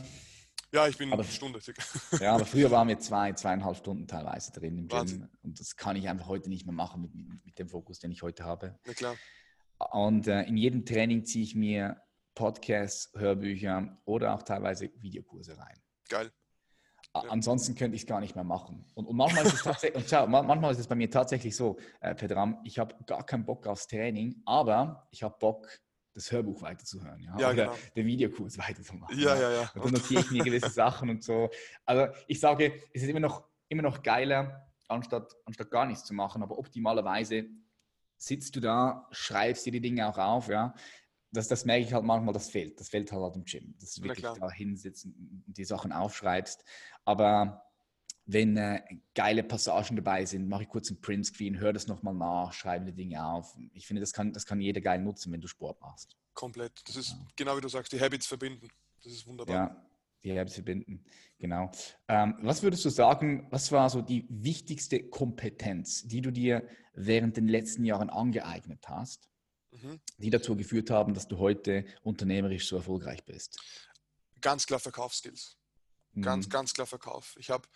Ja, ich bin aber, eine Stunde. ja, aber früher waren wir zwei, zweieinhalb Stunden teilweise drin im Wahnsinn. Gym. Und das kann ich einfach heute nicht mehr machen mit, mit dem Fokus, den ich heute habe. Na klar. Und äh, in jedem Training ziehe ich mir Podcasts, Hörbücher oder auch teilweise Videokurse rein. Geil. Ansonsten könnte ich es gar nicht mehr machen. Und, und manchmal, ist es tatsächlich, schau, manchmal ist es bei mir tatsächlich so, äh, Pedram, ich habe gar keinen Bock aufs Training, aber ich habe Bock, das Hörbuch weiterzuhören. Ja? ja Oder genau. den Videokurs weiterzumachen. Ja, ja, ja. Und dann notiere ich mir gewisse Sachen und so. Also ich sage, es ist immer noch, immer noch geiler, anstatt, anstatt gar nichts zu machen, aber optimalerweise sitzt du da, schreibst dir die Dinge auch auf, ja das, das merke ich halt manchmal, das fehlt. Das fehlt halt, im Gym. Dass du wirklich da hinsitzen und die Sachen aufschreibst. Aber wenn äh, geile Passagen dabei sind, mache ich kurz einen Print-Screen, höre das nochmal nach, schreibe die Dinge auf. Ich finde, das kann, das kann jeder geil nutzen, wenn du Sport machst. Komplett. Das ist ja. genau wie du sagst, die Habits verbinden. Das ist wunderbar. Ja, die Habits verbinden. Genau. Ähm, was würdest du sagen, was war so die wichtigste Kompetenz, die du dir während den letzten Jahren angeeignet hast? Mhm. die dazu geführt haben, dass du heute unternehmerisch so erfolgreich bist? Ganz klar Verkaufsskills. Ganz, mhm. ganz klar Verkauf. Ich habe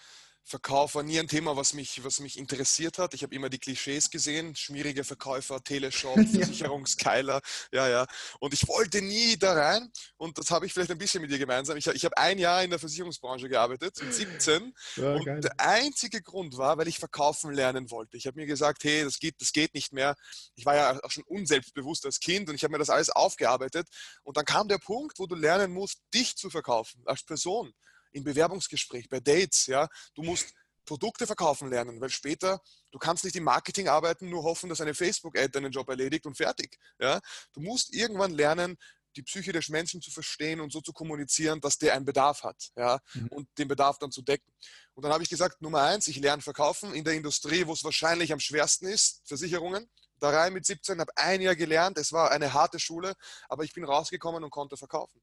Verkauf war nie ein Thema, was mich, was mich interessiert hat. Ich habe immer die Klischees gesehen, schmierige Verkäufer, Teleshop, Versicherungskeiler, ja, ja. Und ich wollte nie da rein und das habe ich vielleicht ein bisschen mit dir gemeinsam. Ich, ich habe ein Jahr in der Versicherungsbranche gearbeitet, mit 17 ja, und geil. der einzige Grund war, weil ich verkaufen lernen wollte. Ich habe mir gesagt, hey, das geht, das geht nicht mehr. Ich war ja auch schon unselbstbewusst als Kind und ich habe mir das alles aufgearbeitet und dann kam der Punkt, wo du lernen musst, dich zu verkaufen als Person im Bewerbungsgespräch, bei Dates, ja, du musst Produkte verkaufen lernen, weil später, du kannst nicht im Marketing arbeiten, nur hoffen, dass eine Facebook-Ad deinen Job erledigt und fertig. Ja? Du musst irgendwann lernen, die Psyche des Menschen zu verstehen und so zu kommunizieren, dass der einen Bedarf hat ja, mhm. und den Bedarf dann zu decken. Und dann habe ich gesagt, Nummer eins, ich lerne verkaufen in der Industrie, wo es wahrscheinlich am schwersten ist, Versicherungen. Da rein mit 17, habe ein Jahr gelernt, es war eine harte Schule, aber ich bin rausgekommen und konnte verkaufen.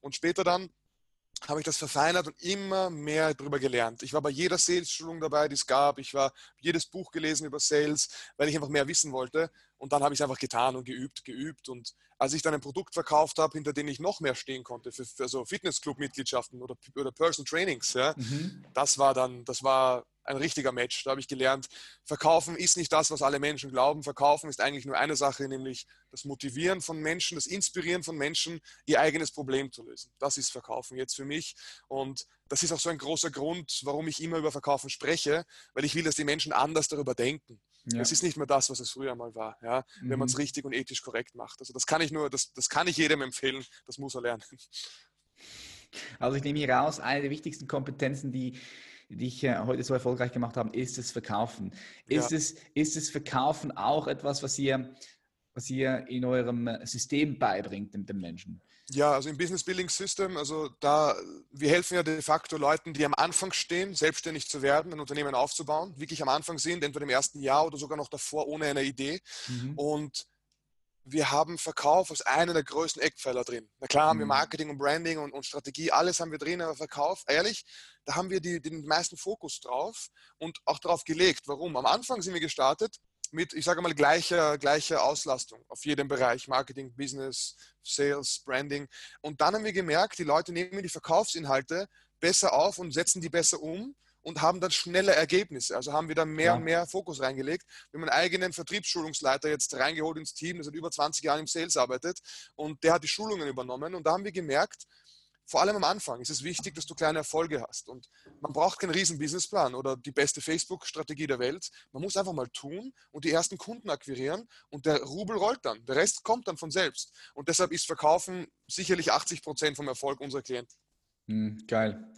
Und später dann habe ich das verfeinert und immer mehr darüber gelernt. Ich war bei jeder Sales-Schulung dabei, die es gab. Ich war jedes Buch gelesen über Sales, weil ich einfach mehr wissen wollte. Und dann habe ich es einfach getan und geübt, geübt. Und als ich dann ein Produkt verkauft habe, hinter dem ich noch mehr stehen konnte, für, für so Fitnessclub-Mitgliedschaften oder, oder Person Trainings, ja, mhm. das war dann, das war ein richtiger Match. Da habe ich gelernt, verkaufen ist nicht das, was alle Menschen glauben. Verkaufen ist eigentlich nur eine Sache, nämlich das Motivieren von Menschen, das Inspirieren von Menschen, ihr eigenes Problem zu lösen. Das ist Verkaufen jetzt für mich. Und das ist auch so ein großer Grund, warum ich immer über Verkaufen spreche, weil ich will, dass die Menschen anders darüber denken. Ja. Es ist nicht mehr das, was es früher mal war, ja, wenn man es mhm. richtig und ethisch korrekt macht. Also das kann ich nur, das, das kann ich jedem empfehlen, das muss er lernen. Also ich nehme hier raus, eine der wichtigsten Kompetenzen, die die ich heute so erfolgreich gemacht haben, ist das Verkaufen. Ist, ja. es, ist das Verkaufen auch etwas, was ihr, was ihr in eurem System beibringt, dem, dem Menschen? Ja, also im Business Building System, also da, wir helfen ja de facto Leuten, die am Anfang stehen, selbstständig zu werden, ein Unternehmen aufzubauen, wirklich am Anfang sind, entweder im ersten Jahr oder sogar noch davor ohne eine Idee. Mhm. Und wir haben Verkauf als einer der größten Eckpfeiler drin. Na klar haben wir mhm. Marketing und Branding und, und, Strategie, alles haben wir drin, aber Verkauf, ehrlich, da haben wir die, den meisten Fokus drauf und auch darauf gelegt. Warum? Am Anfang sind wir gestartet mit, ich sage mal, gleicher, gleicher Auslastung auf jedem Bereich, Marketing, Business, Sales, Branding. Und dann haben wir gemerkt, die Leute nehmen die Verkaufsinhalte besser auf und setzen die besser um und haben dann schnelle Ergebnisse. Also haben wir da mehr ja. und mehr Fokus reingelegt. Wir haben einen eigenen Vertriebsschulungsleiter jetzt reingeholt ins Team, der seit über 20 Jahren im Sales arbeitet und der hat die Schulungen übernommen und da haben wir gemerkt, vor allem am Anfang ist es wichtig, dass du kleine Erfolge hast. Und man braucht keinen riesen Businessplan oder die beste Facebook-Strategie der Welt. Man muss einfach mal tun und die ersten Kunden akquirieren und der Rubel rollt dann. Der Rest kommt dann von selbst. Und deshalb ist Verkaufen sicherlich 80 Prozent vom Erfolg unserer Klienten. Mhm, geil.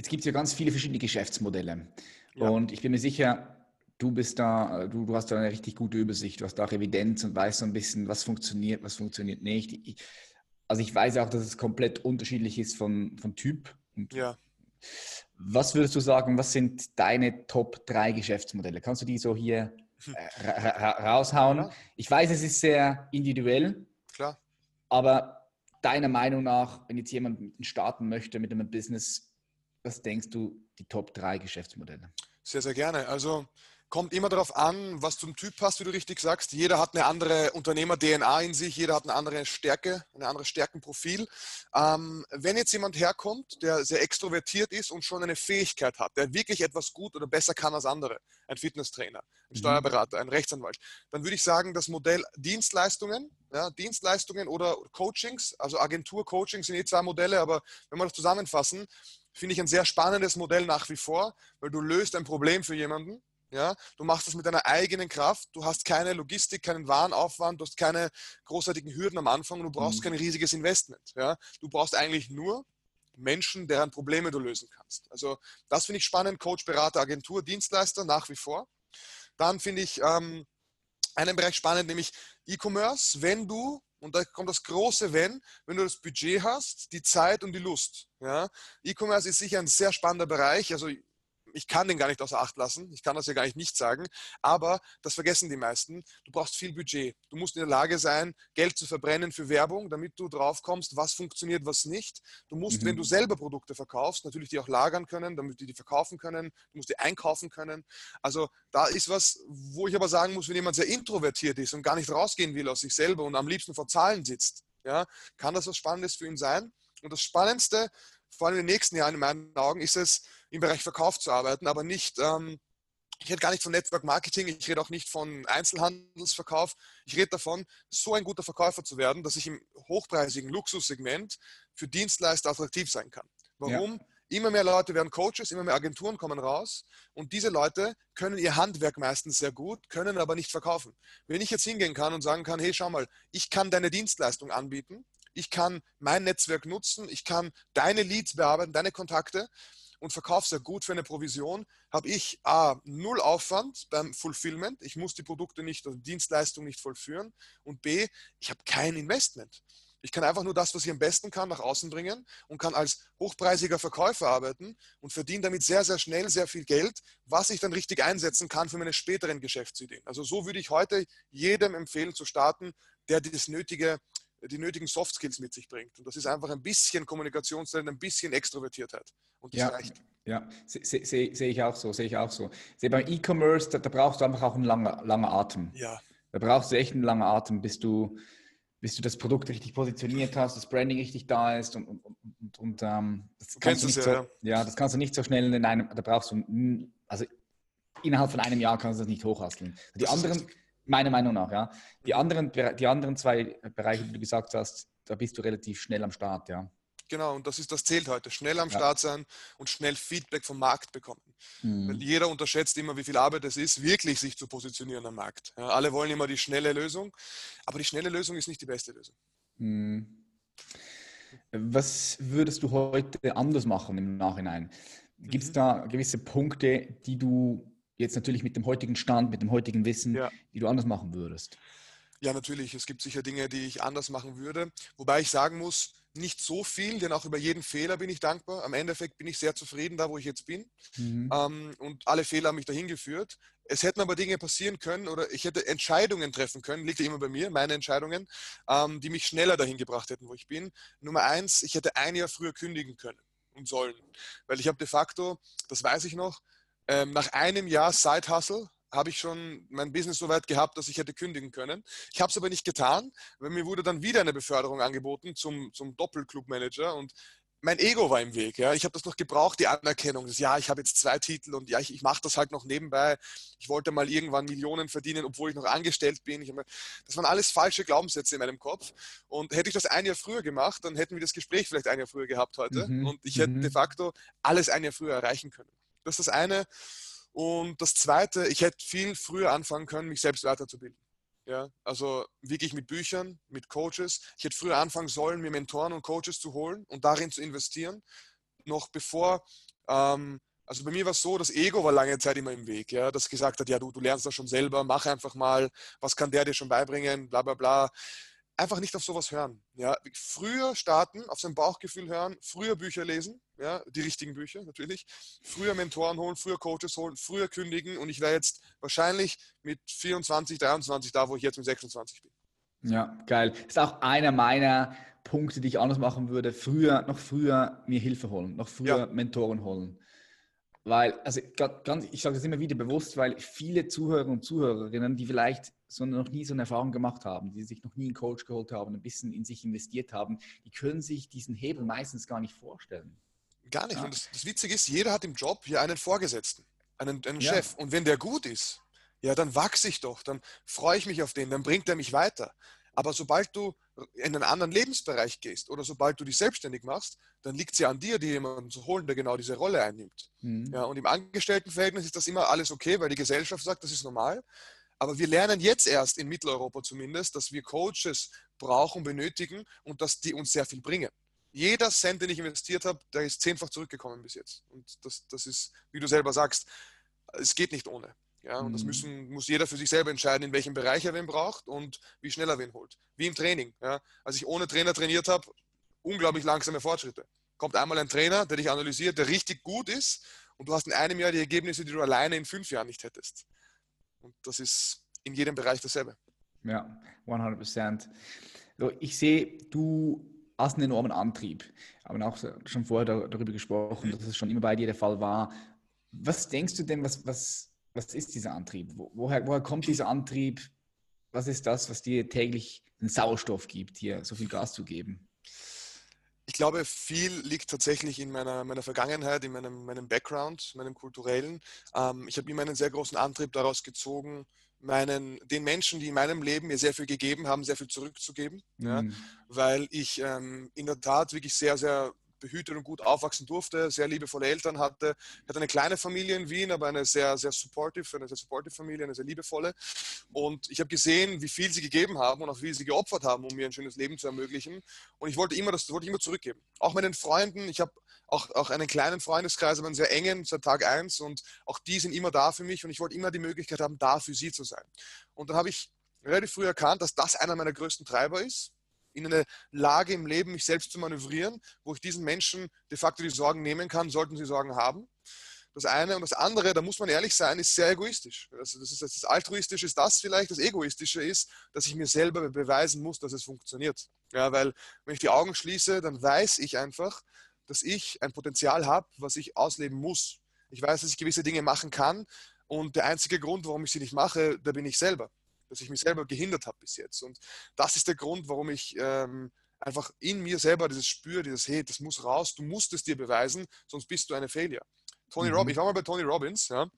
Jetzt gibt es ja ganz viele verschiedene Geschäftsmodelle. Ja. Und ich bin mir sicher, du bist da, du, du hast da eine richtig gute Übersicht, du hast da auch Evidenz und weißt so ein bisschen, was funktioniert, was funktioniert nicht. Ich, also ich weiß auch, dass es komplett unterschiedlich ist von, von Typ. Und ja. Was würdest du sagen, was sind deine Top 3 Geschäftsmodelle? Kannst du die so hier äh, raushauen? Ich weiß, es ist sehr individuell. Klar. Aber deiner Meinung nach, wenn jetzt jemand starten möchte mit einem Business, was denkst du, die Top 3 Geschäftsmodelle? Sehr, sehr gerne. Also kommt immer darauf an, was zum Typ passt, wie du richtig sagst. Jeder hat eine andere Unternehmer-DNA in sich, jeder hat eine andere Stärke, ein anderes Stärkenprofil. Ähm, wenn jetzt jemand herkommt, der sehr extrovertiert ist und schon eine Fähigkeit hat, der wirklich etwas gut oder besser kann als andere, ein Fitnesstrainer, ein mhm. Steuerberater, ein Rechtsanwalt, dann würde ich sagen, das Modell Dienstleistungen, ja, Dienstleistungen oder Coachings, also Agentur-Coachings sind eh zwei Modelle, aber wenn wir das zusammenfassen, finde ich ein sehr spannendes Modell nach wie vor, weil du löst ein Problem für jemanden. Ja, du machst das mit deiner eigenen Kraft. Du hast keine Logistik, keinen Warenaufwand, du hast keine großartigen Hürden am Anfang und du brauchst mhm. kein riesiges Investment. Ja, du brauchst eigentlich nur Menschen, deren Probleme du lösen kannst. Also das finde ich spannend. Coach, Berater, Agentur, Dienstleister nach wie vor. Dann finde ich ähm, einen Bereich spannend, nämlich E-Commerce. Wenn du und da kommt das große Wenn, wenn du das Budget hast, die Zeit und die Lust. Ja? E-Commerce ist sicher ein sehr spannender Bereich. Also ich kann den gar nicht außer Acht lassen. Ich kann das ja gar nicht nicht sagen. Aber das vergessen die meisten. Du brauchst viel Budget. Du musst in der Lage sein, Geld zu verbrennen für Werbung, damit du drauf kommst, was funktioniert, was nicht. Du musst, mhm. wenn du selber Produkte verkaufst, natürlich die auch lagern können, damit die die verkaufen können. Du musst die einkaufen können. Also da ist was, wo ich aber sagen muss, wenn jemand sehr introvertiert ist und gar nicht rausgehen will aus sich selber und am liebsten vor Zahlen sitzt, ja, kann das was Spannendes für ihn sein. Und das Spannendste, vor allem in den nächsten Jahren in meinen Augen, ist es, im Bereich Verkauf zu arbeiten, aber nicht, ähm, ich rede gar nicht von Network Marketing, ich rede auch nicht von Einzelhandelsverkauf. Ich rede davon, so ein guter Verkäufer zu werden, dass ich im hochpreisigen Luxussegment für Dienstleister attraktiv sein kann. Warum? Ja. Immer mehr Leute werden Coaches, immer mehr Agenturen kommen raus und diese Leute können ihr Handwerk meistens sehr gut, können aber nicht verkaufen. Wenn ich jetzt hingehen kann und sagen kann, hey, schau mal, ich kann deine Dienstleistung anbieten, ich kann mein Netzwerk nutzen, ich kann deine Leads bearbeiten, deine Kontakte und verkaufe sehr gut für eine Provision, habe ich A, null Aufwand beim Fulfillment, ich muss die Produkte nicht oder Dienstleistung nicht vollführen und B, ich habe kein Investment. Ich kann einfach nur das, was ich am besten kann, nach außen bringen und kann als hochpreisiger Verkäufer arbeiten und verdiene damit sehr, sehr schnell sehr viel Geld, was ich dann richtig einsetzen kann für meine späteren Geschäftsideen. Also so würde ich heute jedem empfehlen zu starten, der das nötige, die nötigen Soft Skills mit sich bringt. Und das ist einfach ein bisschen Kommunikationstalent, ein bisschen Extrovertiertheit. Und das ja. reicht. Ja, sehe seh, seh ich auch so, sehe ich auch so. Sehe beim E-Commerce, da, da, brauchst du einfach auch einen langen, langen Atem. Ja. Da brauchst du echt einen langen Atem, bis du, bis du das Produkt richtig positioniert hast, das Branding richtig da ist und, und, und, und ähm, das kannst du nicht ja, so, ja. ja. das kannst du nicht so schnell in einem, da brauchst du, also innerhalb von einem Jahr kannst du das nicht hochhasteln. Die anderen, meiner Meinung nach, ja, die anderen, die anderen zwei Bereiche, die du gesagt hast, da bist du relativ schnell am Start, ja. Genau, und das ist das zählt heute. Schnell am ja. Start sein und schnell Feedback vom Markt bekommen. Mhm. Weil jeder unterschätzt immer, wie viel Arbeit es ist, wirklich sich zu positionieren am Markt. Ja, alle wollen immer die schnelle Lösung, aber die schnelle Lösung ist nicht die beste Lösung. Mhm. Was würdest du heute anders machen im Nachhinein? Gibt es mhm. da gewisse Punkte, die du jetzt natürlich mit dem heutigen Stand, mit dem heutigen Wissen, ja. die du anders machen würdest? Ja, natürlich. Es gibt sicher Dinge, die ich anders machen würde. Wobei ich sagen muss, nicht so viel, denn auch über jeden Fehler bin ich dankbar. Am Endeffekt bin ich sehr zufrieden da, wo ich jetzt bin. Mhm. Ähm, und alle Fehler haben mich dahin geführt. Es hätten aber Dinge passieren können oder ich hätte Entscheidungen treffen können, liegt ja immer bei mir, meine Entscheidungen, ähm, die mich schneller dahin gebracht hätten, wo ich bin. Nummer eins, ich hätte ein Jahr früher kündigen können und sollen. Weil ich habe de facto, das weiß ich noch, ähm, nach einem Jahr Side-Hustle habe ich schon mein Business so weit gehabt, dass ich hätte kündigen können. Ich habe es aber nicht getan, weil mir wurde dann wieder eine Beförderung angeboten zum, zum Doppelclub-Manager und mein Ego war im Weg. Ja. Ich habe das noch gebraucht, die Anerkennung. Das, ja, ich habe jetzt zwei Titel und ja, ich, ich mache das halt noch nebenbei. Ich wollte mal irgendwann Millionen verdienen, obwohl ich noch angestellt bin. Hab, das waren alles falsche Glaubenssätze in meinem Kopf. Und hätte ich das ein Jahr früher gemacht, dann hätten wir das Gespräch vielleicht ein Jahr früher gehabt heute. Mhm. Und ich hätte mhm. de facto alles ein Jahr früher erreichen können. Das ist das eine. Und das Zweite, ich hätte viel früher anfangen können, mich selbst weiterzubilden. Ja, also wirklich mit Büchern, mit Coaches. Ich hätte früher anfangen sollen, mir Mentoren und Coaches zu holen und darin zu investieren. Noch bevor, ähm, also bei mir war es so, das Ego war lange Zeit immer im Weg, ja, das gesagt hat, ja, du, du lernst das schon selber, mach einfach mal, was kann der dir schon beibringen, bla bla bla einfach nicht auf sowas hören. Ja, früher starten, auf sein Bauchgefühl hören, früher Bücher lesen, ja, die richtigen Bücher natürlich, früher Mentoren holen, früher Coaches holen, früher kündigen und ich wäre jetzt wahrscheinlich mit 24, 23 da, wo ich jetzt mit 26 bin. Ja, geil. Das ist auch einer meiner Punkte, die ich anders machen würde. Früher, noch früher mir Hilfe holen, noch früher ja. Mentoren holen. Weil, also ganz, ich sage das immer wieder bewusst, weil viele Zuhörer und Zuhörerinnen, die vielleicht so noch nie so eine Erfahrung gemacht haben, die sich noch nie einen Coach geholt haben, ein bisschen in sich investiert haben, die können sich diesen Hebel meistens gar nicht vorstellen. Gar nicht. Ja. Und das, das, Witzige ist, jeder hat im Job hier einen Vorgesetzten, einen, einen ja. Chef. Und wenn der gut ist, ja, dann wachse ich doch, dann freue ich mich auf den, dann bringt er mich weiter. Aber sobald du in einen anderen Lebensbereich gehst oder sobald du dich selbstständig machst, dann liegt es ja an dir, dir jemanden zu holen, der genau diese Rolle einnimmt. Mhm. Ja, und im Angestelltenverhältnis ist das immer alles okay, weil die Gesellschaft sagt, das ist normal. Aber wir lernen jetzt erst in Mitteleuropa zumindest, dass wir Coaches brauchen, benötigen und dass die uns sehr viel bringen. Jeder Cent, den ich investiert habe, der ist zehnfach zurückgekommen bis jetzt. Und das, das ist, wie du selber sagst, es geht nicht ohne. Ja, und das mhm. müssen, muss jeder für sich selber entscheiden, in welchem Bereich er wen braucht und wie schnell er wen holt. Wie im Training. Ja. Als ich ohne Trainer trainiert habe, unglaublich langsame Fortschritte. Kommt einmal ein Trainer, der dich analysiert, der richtig gut ist und du hast in einem Jahr die Ergebnisse, die du alleine in fünf Jahren nicht hättest. Und das ist in jedem Bereich dasselbe. Ja, 100 Prozent. So, ich sehe, du hast einen enormen Antrieb. Haben auch schon vorher darüber gesprochen, dass es schon immer bei dir der Fall war. Was denkst du denn, was, was, was ist dieser Antrieb? Woher, woher kommt dieser Antrieb? Was ist das, was dir täglich den Sauerstoff gibt, hier so viel Gas zu geben? Ich glaube, viel liegt tatsächlich in meiner, meiner Vergangenheit, in meinem, meinem Background, meinem kulturellen. Ähm, ich habe immer einen sehr großen Antrieb daraus gezogen, meinen, den Menschen, die in meinem Leben mir sehr viel gegeben haben, sehr viel zurückzugeben. Mhm. Ja, weil ich ähm, in der Tat wirklich sehr, sehr behütet und gut aufwachsen durfte, sehr liebevolle Eltern hatte, hatte eine kleine Familie in Wien, aber eine sehr, sehr supportive, eine sehr supportive Familie, eine sehr liebevolle. Und ich habe gesehen, wie viel sie gegeben haben und auch wie sie geopfert haben, um mir ein schönes Leben zu ermöglichen. Und ich wollte immer das wollte ich immer zurückgeben. Auch meinen Freunden, ich habe auch, auch einen kleinen Freundeskreis, aber einen sehr engen seit Tag 1 und auch die sind immer da für mich und ich wollte immer die Möglichkeit haben, da für sie zu sein. Und dann habe ich relativ früh erkannt, dass das einer meiner größten Treiber ist in eine Lage im Leben, mich selbst zu manövrieren, wo ich diesen Menschen de facto die Sorgen nehmen kann, sollten sie Sorgen haben. Das eine und das andere, da muss man ehrlich sein, ist sehr egoistisch. Also das, ist, das Altruistische ist das vielleicht, das Egoistische ist, dass ich mir selber beweisen muss, dass es funktioniert. Ja, weil wenn ich die Augen schließe, dann weiß ich einfach, dass ich ein Potenzial habe, was ich ausleben muss. Ich weiß, dass ich gewisse Dinge machen kann und der einzige Grund, warum ich sie nicht mache, da bin ich selber. Dass ich mich selber gehindert habe bis jetzt. Und das ist der Grund, warum ich ähm, einfach in mir selber dieses spüre, dieses, hey, das muss raus, du musst es dir beweisen, sonst bist du eine Failure. Tony mhm. Robbins, ich war mal bei Tony Robbins, ja,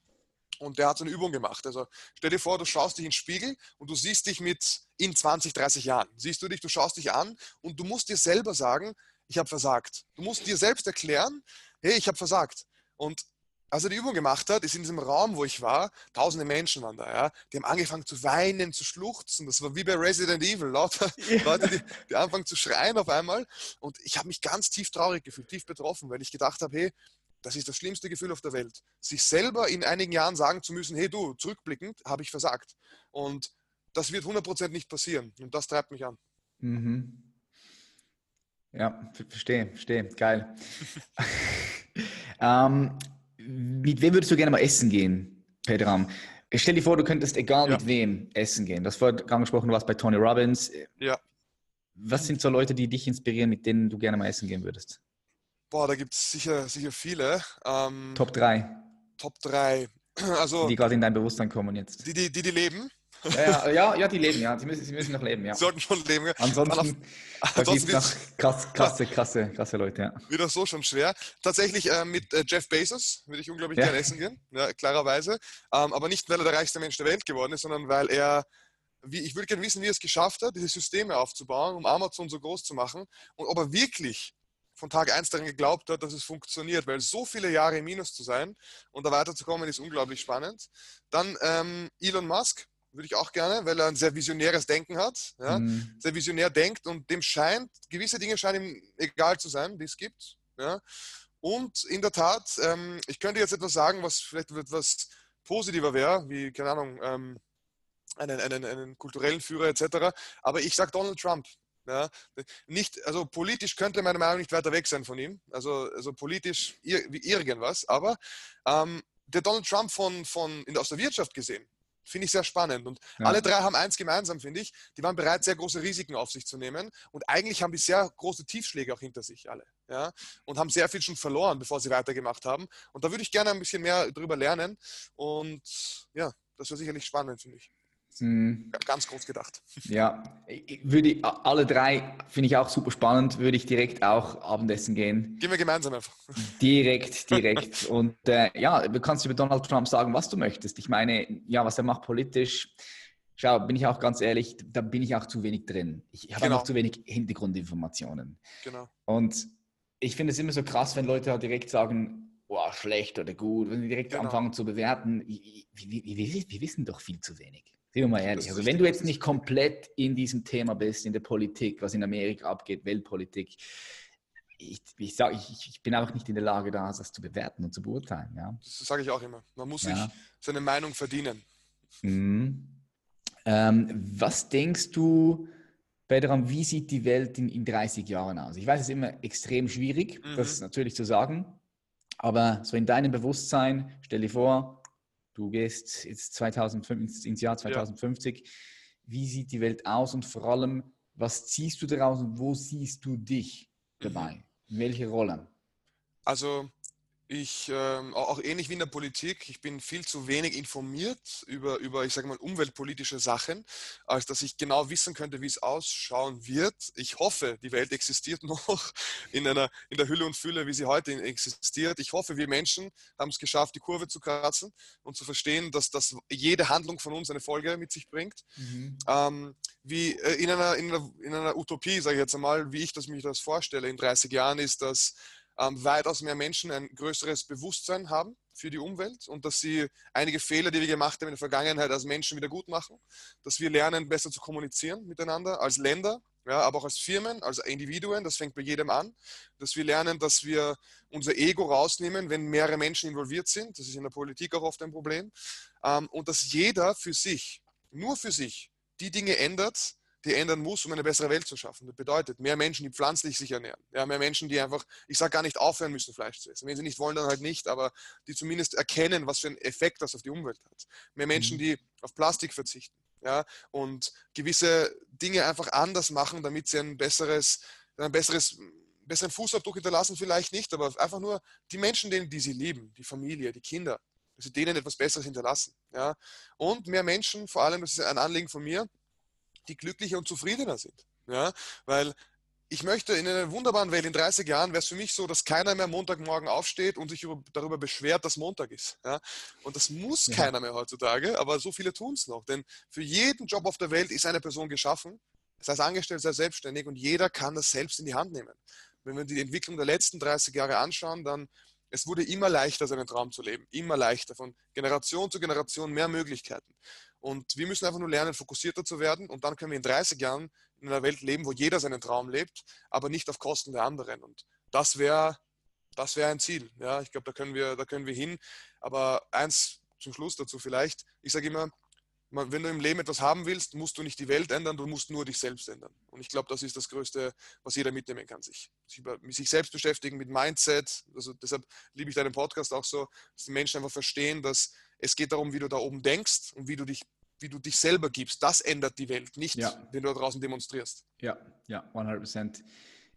und der hat so eine Übung gemacht. Also stell dir vor, du schaust dich in den Spiegel und du siehst dich mit in 20, 30 Jahren. Siehst du dich, du schaust dich an und du musst dir selber sagen, ich habe versagt. Du musst dir selbst erklären, hey, ich habe versagt. Und als er die Übung gemacht hat, ist in diesem Raum, wo ich war, tausende Menschen waren da, ja, die haben angefangen zu weinen, zu schluchzen. Das war wie bei Resident Evil, lauter ja. Leute, die, die anfangen zu schreien auf einmal. Und ich habe mich ganz tief traurig gefühlt, tief betroffen, weil ich gedacht habe, hey, das ist das schlimmste Gefühl auf der Welt. Sich selber in einigen Jahren sagen zu müssen, hey du, zurückblickend habe ich versagt. Und das wird 100% nicht passieren. Und das treibt mich an. Mhm. Ja, verstehe, verstehe. Geil. ähm, mit wem würdest du gerne mal essen gehen, Pedram? Stell dir vor, du könntest egal ja. mit wem essen gehen. Das vorher angesprochen, du warst bei Tony Robbins. Ja. Was sind so Leute, die dich inspirieren, mit denen du gerne mal essen gehen würdest? Boah, da gibt es sicher, sicher viele. Ähm, Top 3. Top 3. Also, die gerade in dein Bewusstsein kommen jetzt. Die, die, die, die leben. Ja, ja, ja, die leben, ja. Sie müssen, sie müssen noch leben, ja. Sollten schon leben. Ansonsten, ansonsten noch krass, krasse, krasse, krasse Leute, ja. Wieder so schon schwer. Tatsächlich äh, mit äh, Jeff Bezos würde ich unglaublich ja. gerne essen gehen, ja, klarerweise. Ähm, aber nicht, weil er der reichste Mensch der Welt geworden ist, sondern weil er wie, ich würde gerne wissen, wie er es geschafft hat, diese Systeme aufzubauen, um Amazon so groß zu machen und ob er wirklich von Tag 1 daran geglaubt hat, dass es funktioniert, weil so viele Jahre im Minus zu sein und da weiterzukommen, ist unglaublich spannend. Dann ähm, Elon Musk, würde ich auch gerne, weil er ein sehr visionäres Denken hat, ja? mhm. sehr visionär denkt und dem scheint, gewisse Dinge scheinen ihm egal zu sein, die es gibt. Ja? Und in der Tat, ähm, ich könnte jetzt etwas sagen, was vielleicht etwas positiver wäre, wie, keine Ahnung, ähm, einen, einen, einen kulturellen Führer etc. Aber ich sage Donald Trump. Ja, nicht, also politisch könnte meiner Meinung nach nicht weiter weg sein von ihm. Also, also politisch wie irgendwas. Aber ähm, der Donald Trump von, von, in, aus der Wirtschaft gesehen, finde ich sehr spannend. Und ja. alle drei haben eins gemeinsam, finde ich. Die waren bereit, sehr große Risiken auf sich zu nehmen. Und eigentlich haben die sehr große Tiefschläge auch hinter sich alle. Ja? Und haben sehr viel schon verloren, bevor sie weitergemacht haben. Und da würde ich gerne ein bisschen mehr drüber lernen. Und ja, das wäre sicherlich spannend, finde ich. Mhm. Ganz groß gedacht. Ja, würde alle drei finde ich auch super spannend. Würde ich direkt auch Abendessen gehen. Gehen wir gemeinsam einfach. Direkt, direkt. Und äh, ja, du kannst über Donald Trump sagen, was du möchtest. Ich meine, ja, was er macht politisch. Schau, bin ich auch ganz ehrlich, da bin ich auch zu wenig drin. Ich habe genau. noch zu wenig Hintergrundinformationen. Genau. Und ich finde es immer so krass, wenn Leute halt direkt sagen, boah, schlecht oder gut, wenn sie direkt genau. anfangen zu bewerten. Wir, wir, wir, wir wissen doch viel zu wenig. Sind wir mal ehrlich. Also wenn du jetzt nicht komplett in diesem Thema bist, in der Politik, was in Amerika abgeht, Weltpolitik, ich, ich, sag, ich, ich bin einfach nicht in der Lage, das zu bewerten und zu beurteilen. Ja? Das sage ich auch immer. Man muss ja. sich seine Meinung verdienen. Mhm. Ähm, was denkst du, Bedram, wie sieht die Welt in, in 30 Jahren aus? Ich weiß, es ist immer extrem schwierig, mhm. das natürlich zu sagen, aber so in deinem Bewusstsein, stell dir vor, Du gehst jetzt 2005, ins Jahr 2050. Ja. Wie sieht die Welt aus und vor allem, was ziehst du daraus und wo siehst du dich dabei? Mhm. In welche Rolle? Also ich, ähm, auch ähnlich wie in der Politik, ich bin viel zu wenig informiert über, über ich sage mal, umweltpolitische Sachen, als dass ich genau wissen könnte, wie es ausschauen wird. Ich hoffe, die Welt existiert noch in, einer, in der Hülle und Fülle, wie sie heute existiert. Ich hoffe, wir Menschen haben es geschafft, die Kurve zu kratzen und zu verstehen, dass, dass jede Handlung von uns eine Folge mit sich bringt. Mhm. Ähm, wie äh, in, einer, in, einer, in einer Utopie, sage ich jetzt einmal, wie ich das, mich das vorstelle in 30 Jahren, ist, dass ähm, weitaus mehr Menschen ein größeres Bewusstsein haben für die Umwelt und dass sie einige Fehler, die wir gemacht haben in der Vergangenheit als Menschen wieder gut machen, dass wir lernen, besser zu kommunizieren miteinander als Länder, ja, aber auch als Firmen, als Individuen, das fängt bei jedem an, dass wir lernen, dass wir unser Ego rausnehmen, wenn mehrere Menschen involviert sind, das ist in der Politik auch oft ein Problem, ähm, und dass jeder für sich, nur für sich, die Dinge ändert, die ändern muss, um eine bessere Welt zu schaffen. Das bedeutet mehr Menschen, die pflanzlich sich ernähren. Ja, mehr Menschen, die einfach, ich sage gar nicht aufhören müssen, Fleisch zu essen. Wenn sie nicht wollen, dann halt nicht, aber die zumindest erkennen, was für einen Effekt das auf die Umwelt hat. Mehr Menschen, mhm. die auf Plastik verzichten. Ja, und gewisse Dinge einfach anders machen, damit sie ein besseres, ein besseres besseren Fußabdruck hinterlassen vielleicht nicht, aber einfach nur die Menschen, denen, die sie lieben, die Familie, die Kinder, dass sie denen etwas Besseres hinterlassen. Ja? Und mehr Menschen, vor allem, das ist ein Anliegen von mir, die glücklicher und zufriedener sind. Ja? Weil ich möchte in einer wunderbaren Welt in 30 Jahren wäre es für mich so, dass keiner mehr Montagmorgen aufsteht und sich darüber beschwert, dass Montag ist. Ja? Und das muss ja. keiner mehr heutzutage, aber so viele tun es noch. Denn für jeden Job auf der Welt ist eine Person geschaffen, sei es angestellt, sei es selbstständig und jeder kann das selbst in die Hand nehmen. Wenn wir die Entwicklung der letzten 30 Jahre anschauen, dann es wurde immer leichter, seinen Traum zu leben. Immer leichter. Von Generation zu Generation mehr Möglichkeiten. Und wir müssen einfach nur lernen, fokussierter zu werden. Und dann können wir in 30 Jahren in einer Welt leben, wo jeder seinen Traum lebt, aber nicht auf Kosten der anderen. Und das wäre das wäre ein Ziel. Ja, ich glaube, da da können wir hin. Aber eins zum Schluss dazu vielleicht. Ich sage immer, wenn du im Leben etwas haben willst, musst du nicht die Welt ändern, du musst nur dich selbst ändern. Und ich glaube, das ist das Größte, was jeder mitnehmen kann. Sich, sich selbst beschäftigen mit Mindset. Also deshalb liebe ich deinen Podcast auch so, dass die Menschen einfach verstehen, dass es geht darum, wie du da oben denkst und wie du dich, wie du dich selber gibst. Das ändert die Welt, nicht ja. wenn du da draußen demonstrierst. Ja, ja, 100 Prozent.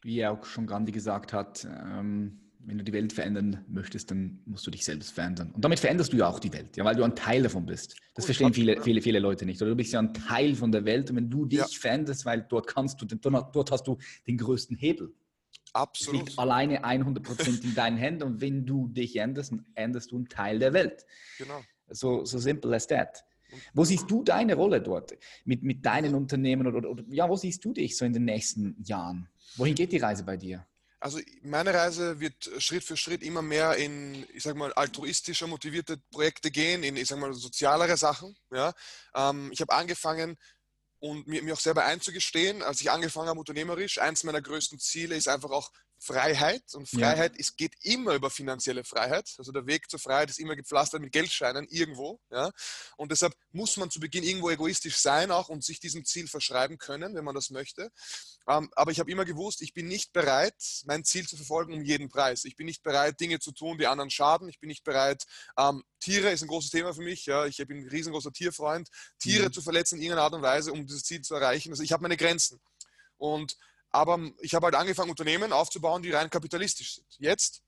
Wie auch schon Gandhi gesagt hat, ähm wenn du die Welt verändern möchtest, dann musst du dich selbst verändern. Und damit veränderst du ja auch die Welt, ja, weil du ein Teil davon bist. Das Gut, verstehen viele, viele, viele Leute nicht. Oder du bist ja ein Teil von der Welt und wenn du dich ja. veränderst, weil dort kannst du, dort hast du den größten Hebel. Absolut. Es liegt alleine 100% in deinen Händen und wenn du dich änderst, dann änderst du einen Teil der Welt. Genau. So, so simple as that. Wo siehst du deine Rolle dort mit, mit deinen Unternehmen oder, oder, ja, wo siehst du dich so in den nächsten Jahren? Wohin geht die Reise bei dir? Also meine Reise wird Schritt für Schritt immer mehr in, ich sag mal, altruistischer motivierte Projekte gehen, in, ich sag mal, sozialere Sachen. Ja. Ähm, ich habe angefangen und mir, mir auch selber einzugestehen, als ich angefangen habe unternehmerisch, eins meiner größten Ziele ist einfach auch Freiheit. Und Freiheit ja. ist, geht immer über finanzielle Freiheit. Also der Weg zur Freiheit ist immer gepflastert mit Geldscheinen irgendwo. Ja? Und deshalb muss man zu Beginn irgendwo egoistisch sein auch und sich diesem Ziel verschreiben können, wenn man das möchte. Ähm, aber ich habe immer gewusst, ich bin nicht bereit, mein Ziel zu verfolgen um jeden Preis. Ich bin nicht bereit, Dinge zu tun, die anderen schaden. Ich bin nicht bereit, ähm, Tiere ist ein großes Thema für mich. Ja? Ich bin ein riesengroßer Tierfreund. Tiere mhm. zu verletzen in irgendeiner Art und Weise, um dieses Ziel zu erreichen. Also ich habe meine Grenzen. Und aber ich habe halt angefangen, Unternehmen aufzubauen, die rein kapitalistisch sind. Jetzt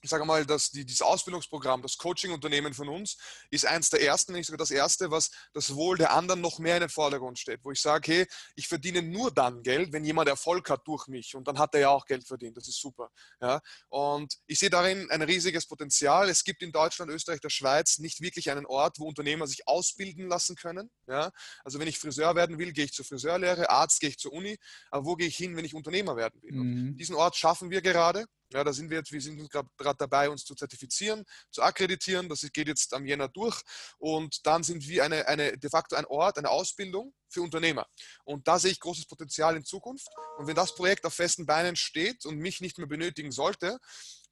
ich sage mal, dass die, dieses Ausbildungsprogramm, das Coaching-Unternehmen von uns, ist eins der ersten, nicht sogar das erste, was das Wohl der anderen noch mehr in den Vordergrund steht. Wo ich sage, hey, ich verdiene nur dann Geld, wenn jemand Erfolg hat durch mich. Und dann hat er ja auch Geld verdient. Das ist super. Ja? Und ich sehe darin ein riesiges Potenzial. Es gibt in Deutschland, Österreich, der Schweiz nicht wirklich einen Ort, wo Unternehmer sich ausbilden lassen können. Ja? Also wenn ich Friseur werden will, gehe ich zur Friseurlehre, Arzt gehe ich zur Uni. Aber wo gehe ich hin, wenn ich Unternehmer werden will? Mhm. Diesen Ort schaffen wir gerade. Ja, da sind wir jetzt, wir sind gerade dabei, uns zu zertifizieren, zu akkreditieren. Das geht jetzt am Jänner durch. Und dann sind wir eine, eine, de facto ein Ort, eine Ausbildung für Unternehmer. Und da sehe ich großes Potenzial in Zukunft. Und wenn das Projekt auf festen Beinen steht und mich nicht mehr benötigen sollte,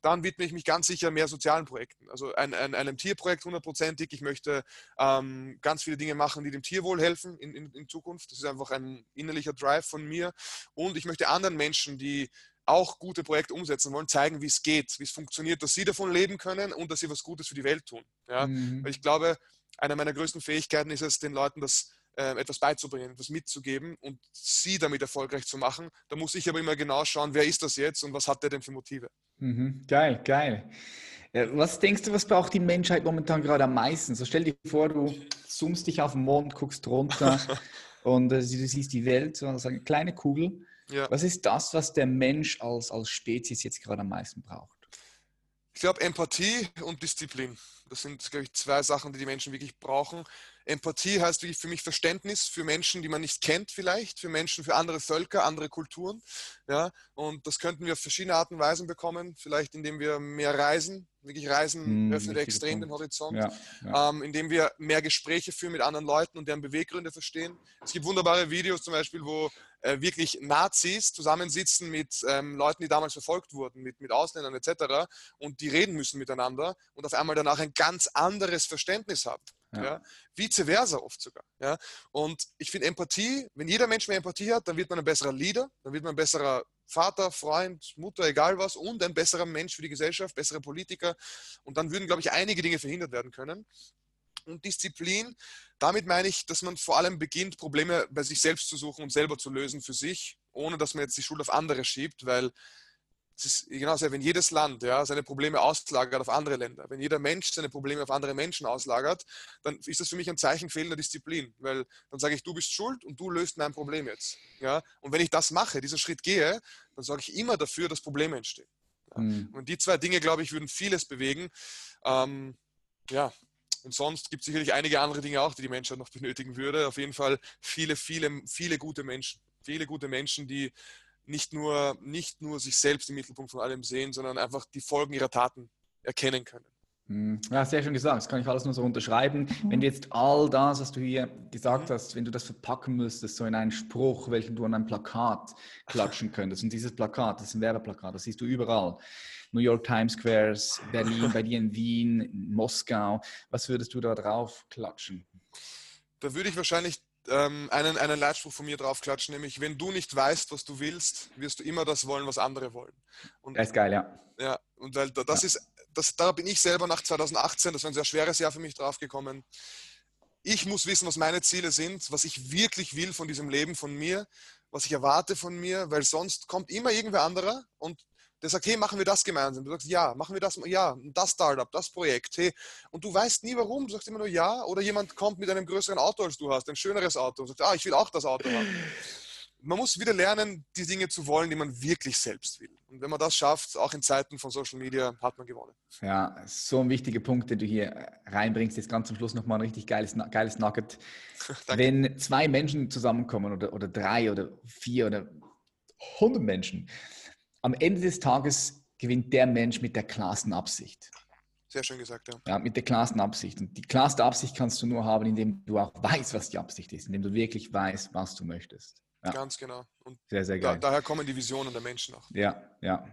dann widme ich mich ganz sicher mehr sozialen Projekten. Also ein, ein, einem Tierprojekt hundertprozentig. Ich möchte ähm, ganz viele Dinge machen, die dem Tierwohl helfen in, in, in Zukunft. Das ist einfach ein innerlicher Drive von mir. Und ich möchte anderen Menschen, die auch gute Projekte umsetzen wollen, zeigen, wie es geht, wie es funktioniert, dass sie davon leben können und dass sie was Gutes für die Welt tun. Ja? Mhm. Weil ich glaube, eine meiner größten Fähigkeiten ist es, den Leuten das äh, etwas beizubringen, etwas mitzugeben und sie damit erfolgreich zu machen. Da muss ich aber immer genau schauen, wer ist das jetzt und was hat der denn für Motive. Mhm. Geil, geil. Was denkst du, was braucht die Menschheit momentan gerade am meisten? So stell dir vor, du zoomst dich auf den Mond, guckst runter und äh, du siehst die Welt, so eine kleine Kugel ja. Was ist das, was der Mensch als, als Spezies jetzt gerade am meisten braucht? Ich glaube, Empathie und Disziplin. Das sind, glaube ich, zwei Sachen, die die Menschen wirklich brauchen. Empathie heißt wirklich für mich Verständnis für Menschen, die man nicht kennt vielleicht, für Menschen, für andere Völker, andere Kulturen. Ja, und das könnten wir auf verschiedene Arten und Weisen bekommen. Vielleicht indem wir mehr reisen. Wirklich Reisen öffnet extrem Punkt. den Horizont. Ja, ja. Ähm, indem wir mehr Gespräche führen mit anderen Leuten und deren Beweggründe verstehen. Es gibt wunderbare Videos zum Beispiel, wo äh, wirklich Nazis zusammensitzen mit ähm, Leuten, die damals verfolgt wurden, mit, mit Ausländern etc. und die reden müssen miteinander und auf einmal danach ein ganz anderes Verständnis haben. Ja. ja. Vice versa oft sogar. Ja. Und ich finde Empathie, wenn jeder Mensch mehr Empathie hat, dann wird man ein besserer Leader, dann wird man ein besserer Vater, Freund, Mutter, egal was, und ein besserer Mensch für die Gesellschaft, bessere Politiker. Und dann würden, glaube ich, einige Dinge verhindert werden können. Und Disziplin, damit meine ich, dass man vor allem beginnt, Probleme bei sich selbst zu suchen und selber zu lösen für sich, ohne dass man jetzt die Schuld auf andere schiebt, weil es ist genauso, wenn jedes Land ja, seine Probleme auslagert auf andere Länder, wenn jeder Mensch seine Probleme auf andere Menschen auslagert, dann ist das für mich ein Zeichen fehlender Disziplin, weil dann sage ich, du bist schuld und du löst mein Problem jetzt. Ja? Und wenn ich das mache, diesen Schritt gehe, dann sorge ich immer dafür, dass Probleme entstehen. Ja? Mhm. Und die zwei Dinge, glaube ich, würden vieles bewegen. Ähm, ja, und sonst gibt es sicherlich einige andere Dinge auch, die die Menschheit noch benötigen würde. Auf jeden Fall viele, viele, viele gute Menschen. Viele gute Menschen, die nicht nur, nicht nur sich selbst im Mittelpunkt von allem sehen, sondern einfach die Folgen ihrer Taten erkennen können. Hm. Ja, sehr schön gesagt. Das kann ich alles nur so unterschreiben. Wenn du jetzt all das, was du hier gesagt mhm. hast, wenn du das verpacken müsstest, so in einen Spruch, welchen du an ein Plakat klatschen könntest. Und dieses Plakat, das ist ein Werbeplakat, das siehst du überall. New York Times Squares, Berlin, bei dir in Wien, Moskau. Was würdest du da drauf klatschen? Da würde ich wahrscheinlich ähm, einen, einen Leitspruch von mir draufklatschen, nämlich, wenn du nicht weißt, was du willst, wirst du immer das wollen, was andere wollen. Und, das ist geil, ja. Ja, und weil das ja. ist, das, da bin ich selber nach 2018, das war ein sehr schweres Jahr für mich draufgekommen. Ich muss wissen, was meine Ziele sind, was ich wirklich will von diesem Leben, von mir, was ich erwarte von mir, weil sonst kommt immer irgendwer anderer und der sagt, hey, machen wir das gemeinsam. Du sagst, ja, machen wir das, ja, das Startup, das Projekt, hey. Und du weißt nie warum, du sagst immer nur ja. Oder jemand kommt mit einem größeren Auto als du hast, ein schöneres Auto und sagt, ah, ich will auch das Auto haben. Man muss wieder lernen, die Dinge zu wollen, die man wirklich selbst will. Und wenn man das schafft, auch in Zeiten von Social Media, hat man gewonnen. Ja, so ein wichtiger Punkt, den du hier reinbringst. Jetzt ganz zum Schluss nochmal ein richtig geiles, geiles Nugget. wenn zwei Menschen zusammenkommen oder, oder drei oder vier oder hundert Menschen, am Ende des Tages gewinnt der Mensch mit der klarsten Absicht. Sehr schön gesagt, ja. Ja, mit der klarsten Absicht. Und die klarste Absicht kannst du nur haben, indem du auch weißt, was die Absicht ist, indem du wirklich weißt, was du möchtest. Ja. Ganz genau. Und sehr, sehr geil. Da, daher kommen die Visionen der Menschen auch. Ja, ja.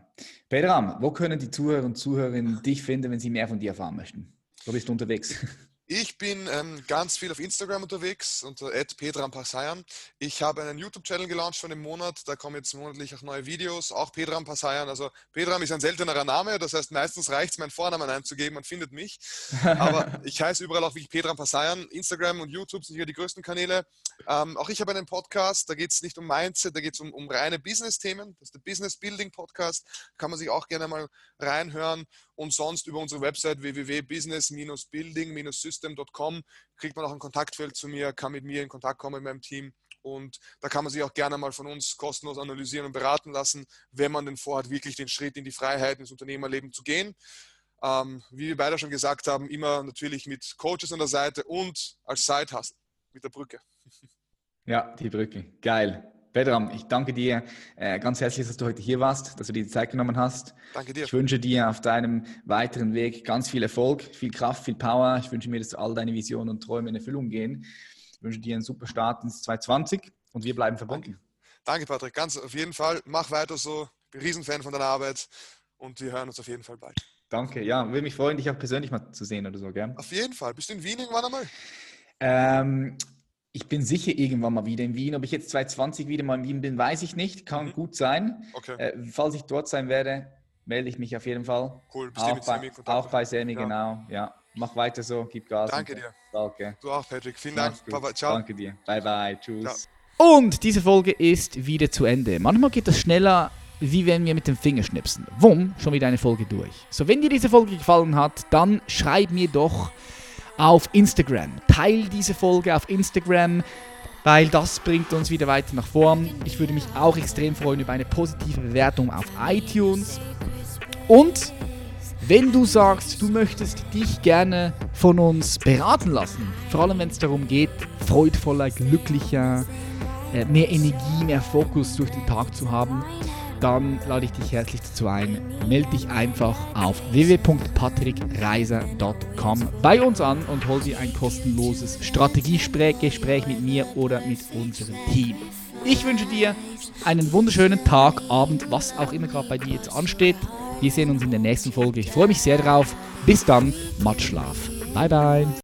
Pedram, wo können die Zuhörer und Zuhörerinnen dich finden, wenn sie mehr von dir erfahren möchten? Wo bist du unterwegs? Ich bin ähm, ganz viel auf Instagram unterwegs unter @pedrampassayan. Ich habe einen YouTube-Channel gelauncht von einem Monat. Da kommen jetzt monatlich auch neue Videos, auch Pedram Passayan. Also Pedram ist ein seltenerer Name, das heißt meistens reicht es, meinen Vornamen einzugeben, man findet mich. Aber ich heiße überall auch wie Pedram Passayan. Instagram und YouTube sind hier die größten Kanäle. Ähm, auch ich habe einen Podcast, da geht es nicht um Mindset, da geht es um, um reine Business-Themen. Das ist der Business Building Podcast. Kann man sich auch gerne mal reinhören. Und sonst über unsere Website www.business-building-system.com kriegt man auch ein Kontaktfeld zu mir, kann mit mir in Kontakt kommen mit meinem Team. Und da kann man sich auch gerne mal von uns kostenlos analysieren und beraten lassen, wenn man denn vorhat, wirklich den Schritt in die Freiheit, ins Unternehmerleben zu gehen. Ähm, wie wir beide schon gesagt haben, immer natürlich mit Coaches an der Seite und als Side-Hustle mit der Brücke. Ja, die Brücke. Geil. Bedram, ich danke dir äh, ganz herzlich, dass du heute hier warst, dass du dir die Zeit genommen hast. Danke dir. Ich wünsche dir auf deinem weiteren Weg ganz viel Erfolg, viel Kraft, viel Power. Ich wünsche mir, dass all deine Visionen und Träume in Erfüllung gehen. Ich wünsche dir einen super Start ins 2020 und wir bleiben verbunden. Danke, Patrick. Ganz auf jeden Fall. Mach weiter so. Ich bin Riesenfan von deiner Arbeit und wir hören uns auf jeden Fall bald. Danke. Ja, würde mich freuen, dich auch persönlich mal zu sehen oder so, gell? Auf jeden Fall. Bist du in Wien irgendwann einmal? Ähm, ich bin sicher irgendwann mal wieder in Wien. Ob ich jetzt 2020 wieder mal in Wien bin, weiß ich nicht. Kann mhm. gut sein. Okay. Äh, falls ich dort sein werde, melde ich mich auf jeden Fall. Cool. Bist auch, bei, auch bei Semi, ja. genau. Ja. Mach weiter so, gib Gas. Danke dir. Danke. Du auch, Patrick. Vielen Dank. Baba, ciao. Danke dir. Bye, bye. Tschüss. Ciao. Und diese Folge ist wieder zu Ende. Manchmal geht das schneller, wie wenn wir mit dem Finger schnipsen. Wumm, schon wieder eine Folge durch. So, wenn dir diese Folge gefallen hat, dann schreib mir doch auf Instagram. Teil diese Folge auf Instagram, weil das bringt uns wieder weiter nach vorn. Ich würde mich auch extrem freuen über eine positive Bewertung auf iTunes. Und wenn du sagst, du möchtest dich gerne von uns beraten lassen, vor allem wenn es darum geht, freudvoller, glücklicher, äh, mehr Energie, mehr Fokus durch den Tag zu haben, dann lade ich dich herzlich dazu ein. Melde dich einfach auf www.patrickreiser.com bei uns an und hol dir ein kostenloses Strategiegespräch mit mir oder mit unserem Team. Ich wünsche dir einen wunderschönen Tag, Abend, was auch immer gerade bei dir jetzt ansteht. Wir sehen uns in der nächsten Folge. Ich freue mich sehr drauf. Bis dann, Matschlaf. Bye bye.